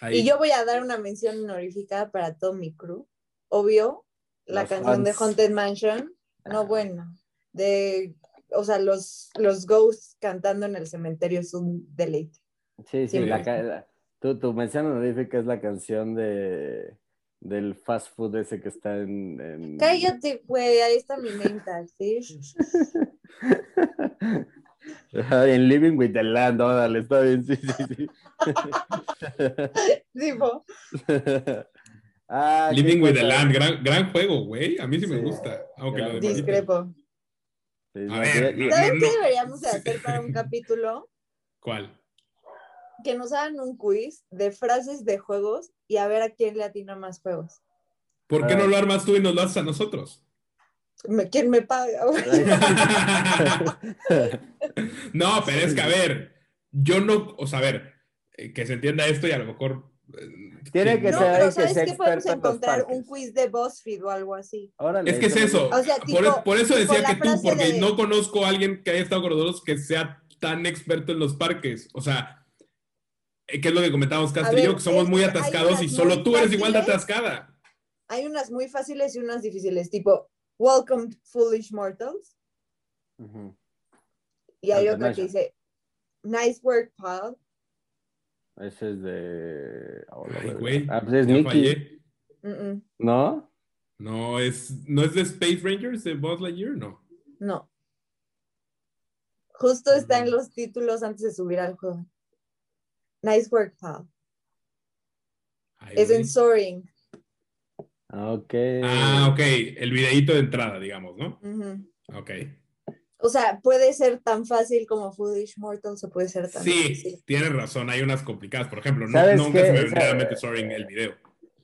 ahí. Y yo voy a dar una mención honorífica para todo mi crew. Obvio, la canción de Haunted Mansion no, bueno. de, o sea, los, los ghosts cantando en el cementerio es un deleite. Sí, sí, la, tu, tu mención honorífica es la canción de del fast food ese que está en... Cállate, güey, ahí está mi menta, ¿sí? en Living with the Land, órale, está bien, sí, sí, sí. Tipo. ah, Living with the Land, gran, gran juego, güey. A mí sí, me gusta. Aunque lo Discrepo. a ver, ¿sabes qué deberíamos hacer para un capítulo? ¿Cuál? Que nos hagan un quiz de frases de juegos y a ver a quién le atina más juegos. ¿Por qué no lo armas tú y nos lo haces a nosotros? ¿Quién me paga? no, pero es que, a ver, yo no, o sea, a ver, eh, que se entienda esto y a lo mejor... Eh, Tiene que no, ser pero ¿sabes que podemos encontrar un quiz de BuzzFeed o algo así? es que es eso. por, eso decía que tú, porque no conozco a alguien que haya estado con nosotros que sea tan experto en los parques. O sea, eh, ¿Qué es lo que comentábamos Castro y yo? Que somos muy atascados y solo tú eres igual de atascada. Hay unas muy fáciles y unas difíciles, tipo Welcome Foolish Mortals. Y hay otra que dice Nice Work, Paul. Ese es de. güey. Ah, pues es. ¿No? No, es, ¿no es de Space Rangers de Buzz Lightyear? No. No. Justo está en los títulos antes de subir al juego. Nice work, pal. es en Soaring. Ok. Ah, ok. El videíto de entrada, digamos, ¿no? Ok. O sea, puede ser tan fácil como Foolish Mortals o puede ser tan Sí, tienes razón. Hay unas complicadas. Por ejemplo, no, nunca se me vendría a mente Soaring el video.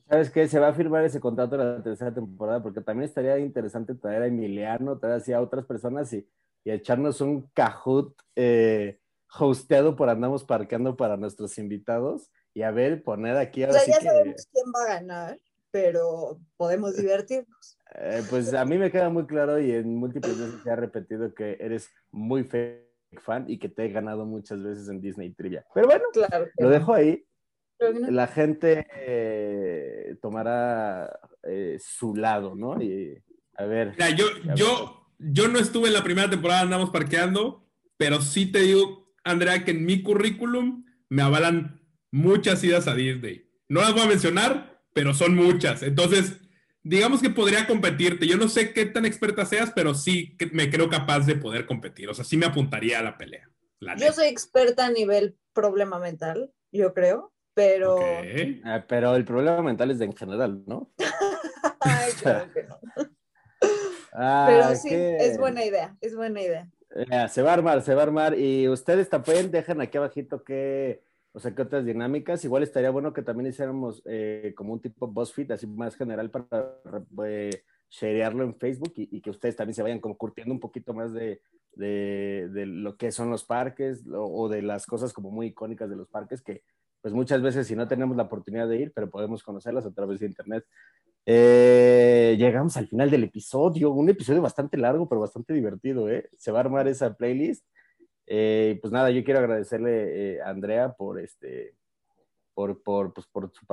¿Sabes qué? Se va a firmar ese contrato de la tercera temporada porque también estaría interesante traer a Emiliano, traer así a otras personas y, y echarnos un cajut eh, hosteado por Andamos Parqueando para nuestros invitados y a ver, poner aquí ahora o sea, ya sabemos quién va a ganar, pero podemos divertirnos. Eh, pues a mí me queda muy claro y en múltiples veces se ha repetido que eres muy fan y que te he ganado muchas veces en Disney Trivia. Pero bueno, lo dejo ahí. La gente eh, tomará eh, su lado, ¿no? Y a ver. yo, yo, yo no estuve en la primera temporada, andamos parqueando, pero sí te digo Andrea, que en mi currículum me avalan muchas idas a Disney. No las voy a mencionar, pero son muchas. Entonces, digamos que podría competirte. Yo no sé qué tan experta seas, pero sí me creo capaz de poder competir. O sea, sí me apuntaría a la pelea. yo soy experta a nivel problema mental, yo creo, pero... Ah, pero el problema mental es de en general, ¿no? Ay, claro que no. pero sí, es buena idea, es buena idea se va a armar, se va a armar. Y ustedes también dejan aquí abajito que, o sea, qué otras dinámicas. Igual estaría bueno que también hiciéramos eh, como un tipo BuzzFeed, así más general para eh, sharearlo en Facebook y, que ustedes también se vayan como curtiendo un poquito más de, de lo que son los parques o, de las cosas como muy icónicas de los parques que pues muchas veces si no tenemos la oportunidad de ir, pero podemos conocerlas a través de internet. Eh, llegamos al final del episodio, un episodio bastante largo, pero bastante divertido, ¿eh? Se va a armar esa playlist. Eh, pues nada, yo quiero agradecerle eh, a Andrea por este, por, por, pues por su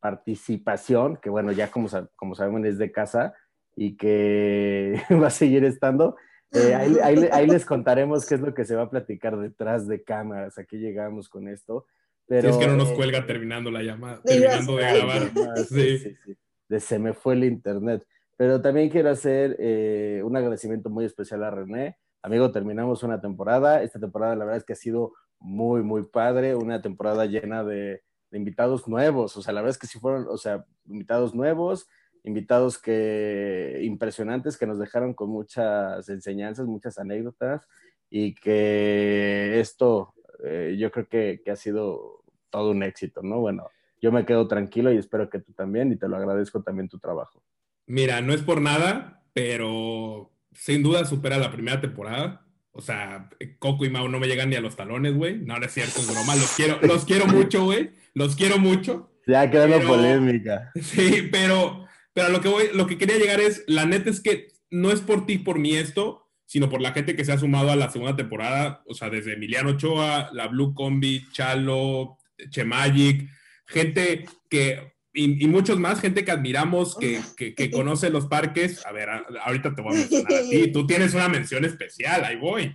participación, que bueno, ya como, como sabemos es de casa y que va a seguir estando. Ahí, ahí, les contaremos qué es lo que se va a platicar detrás de cámaras. Aquí llegamos con esto. Pero, si es que no nos cuelga terminando la llamada, terminando de grabar. sí. sí, sí se me fue el internet. Pero también quiero hacer eh, un agradecimiento muy especial a René. Amigo, terminamos una temporada. Esta temporada la verdad es que ha sido muy, muy padre. Una temporada llena de, invitados nuevos. O sea, la verdad es que sí fueron, o sea, invitados nuevos, invitados que impresionantes que nos dejaron con muchas enseñanzas, muchas anécdotas y que esto eh, yo creo que, que ha sido todo un éxito, ¿no? Bueno, yo me quedo tranquilo y espero que tú también y te lo agradezco también tu trabajo. Mira, no es por nada, pero sin duda supera la primera temporada. O sea, Coco y Mau no me llegan ni a los talones, güey. No, no es cierto, es broma. Los quiero, los quiero mucho, güey. Los quiero mucho. Ya quedó la polémica. Sí, pero, pero lo que voy, lo que quería llegar es, la neta es que no es por ti, por mí esto, sino por la gente que se ha sumado a la segunda temporada. O sea, desde Emiliano Ochoa, la Blue Combi, Chalo, Chemagic, gente que y, muchos más, gente que admiramos, que, que, conoce los parques. A ver, ahorita te voy a mencionar a ti. Tú tienes una mención especial, ahí voy.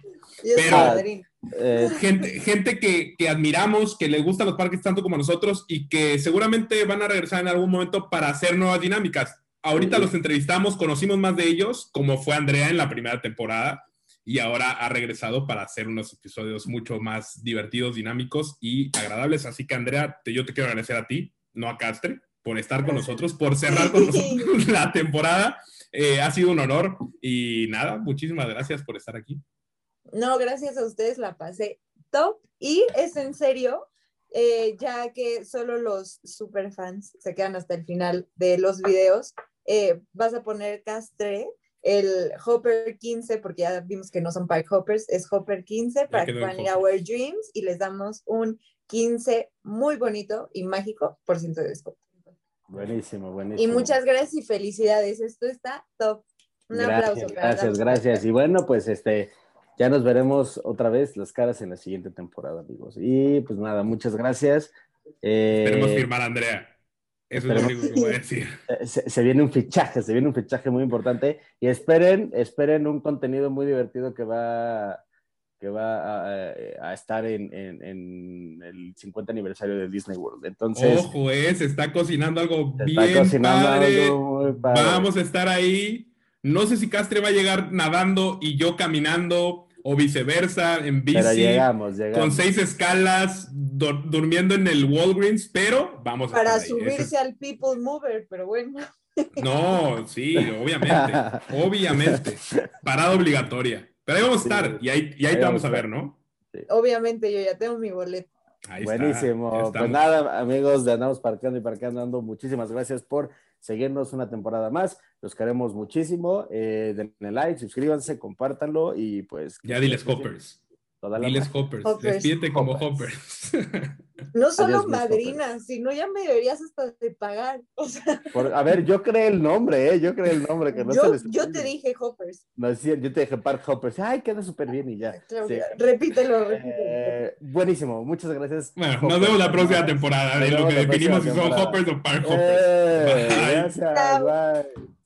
Pero eh, gente, gente que, que, admiramos, que le gustan los parques tanto como nosotros y que seguramente van a regresar en algún momento para hacer nuevas dinámicas. Ahorita los entrevistamos, conocimos más de ellos, como fue Andrea en la primera temporada y ahora ha regresado para hacer unos episodios mucho más divertidos, dinámicos y agradables. Así que Andrea, te, yo te quiero agradecer a ti, no a Castre, por estar con nosotros, por cerrar con nosotros la temporada. Eh, ha sido un honor y nada, muchísimas gracias por estar aquí. No, gracias a ustedes, la pasé top y es en serio, eh, ya que solo los superfans se quedan hasta el final de los videos, eh, vas a poner Castre el Hopper 15, porque ya vimos que no son Park Hoppers, es Hopper 15 para que puedan ir a Our Dreams y les damos un 15 muy bonito y mágico por ciento de descuento. Buenísimo, buenísimo. Y muchas gracias y felicidades. Esto está top. Un aplauso. Gracias, gracias. Y bueno, pues este, ya nos veremos otra vez las caras en la siguiente temporada, amigos. Y pues nada, muchas gracias. Eh, Esperemos firmar a Andrea. Eso es lo único que voy a decir. Se, viene un fichaje, se viene un fichaje muy importante y esperen, esperen un contenido muy divertido que va, que va a, estar en, el 50 aniversario de Disney World. Entonces, ojo, eh, se está cocinando algo bien padre. Vamos a estar ahí. No sé si Castre va a llegar nadando y yo caminando o viceversa, en bici, con seis escalas, durmiendo en el Walgreens, pero vamos Para a subirse al People Mover, pero bueno. No, sí, obviamente, obviamente, parada obligatoria. Pero ahí vamos a estar y ahí, y ahí, te vamos a ver, ¿no? Obviamente, yo ya tengo mi boleto. Buenísimo. pues nada, amigos de Andamos Parqueando y Parqueando Ando, muchísimas gracias por seguirnos una temporada más. Los queremos muchísimo. Eh, denle like, suscríbanse, compártanlo y pues. Ya diles Hoppers. Diles Hoppers. Despídete como Hoppers. No solo madrinas, sino ya me deberías hasta de pagar. a ver, yo creé el nombre, ¿eh? Yo creé el nombre. Que no yo, yo te dije Hoppers. No, sí, yo te dije Park Hoppers. Ay, queda súper bien y ya. repítelo, repítelo. Eh, buenísimo, muchas gracias. Bueno, nos vemos la próxima temporada de lo que definimos si son Hoppers o Park Hoppers. Eh, gracias, bye.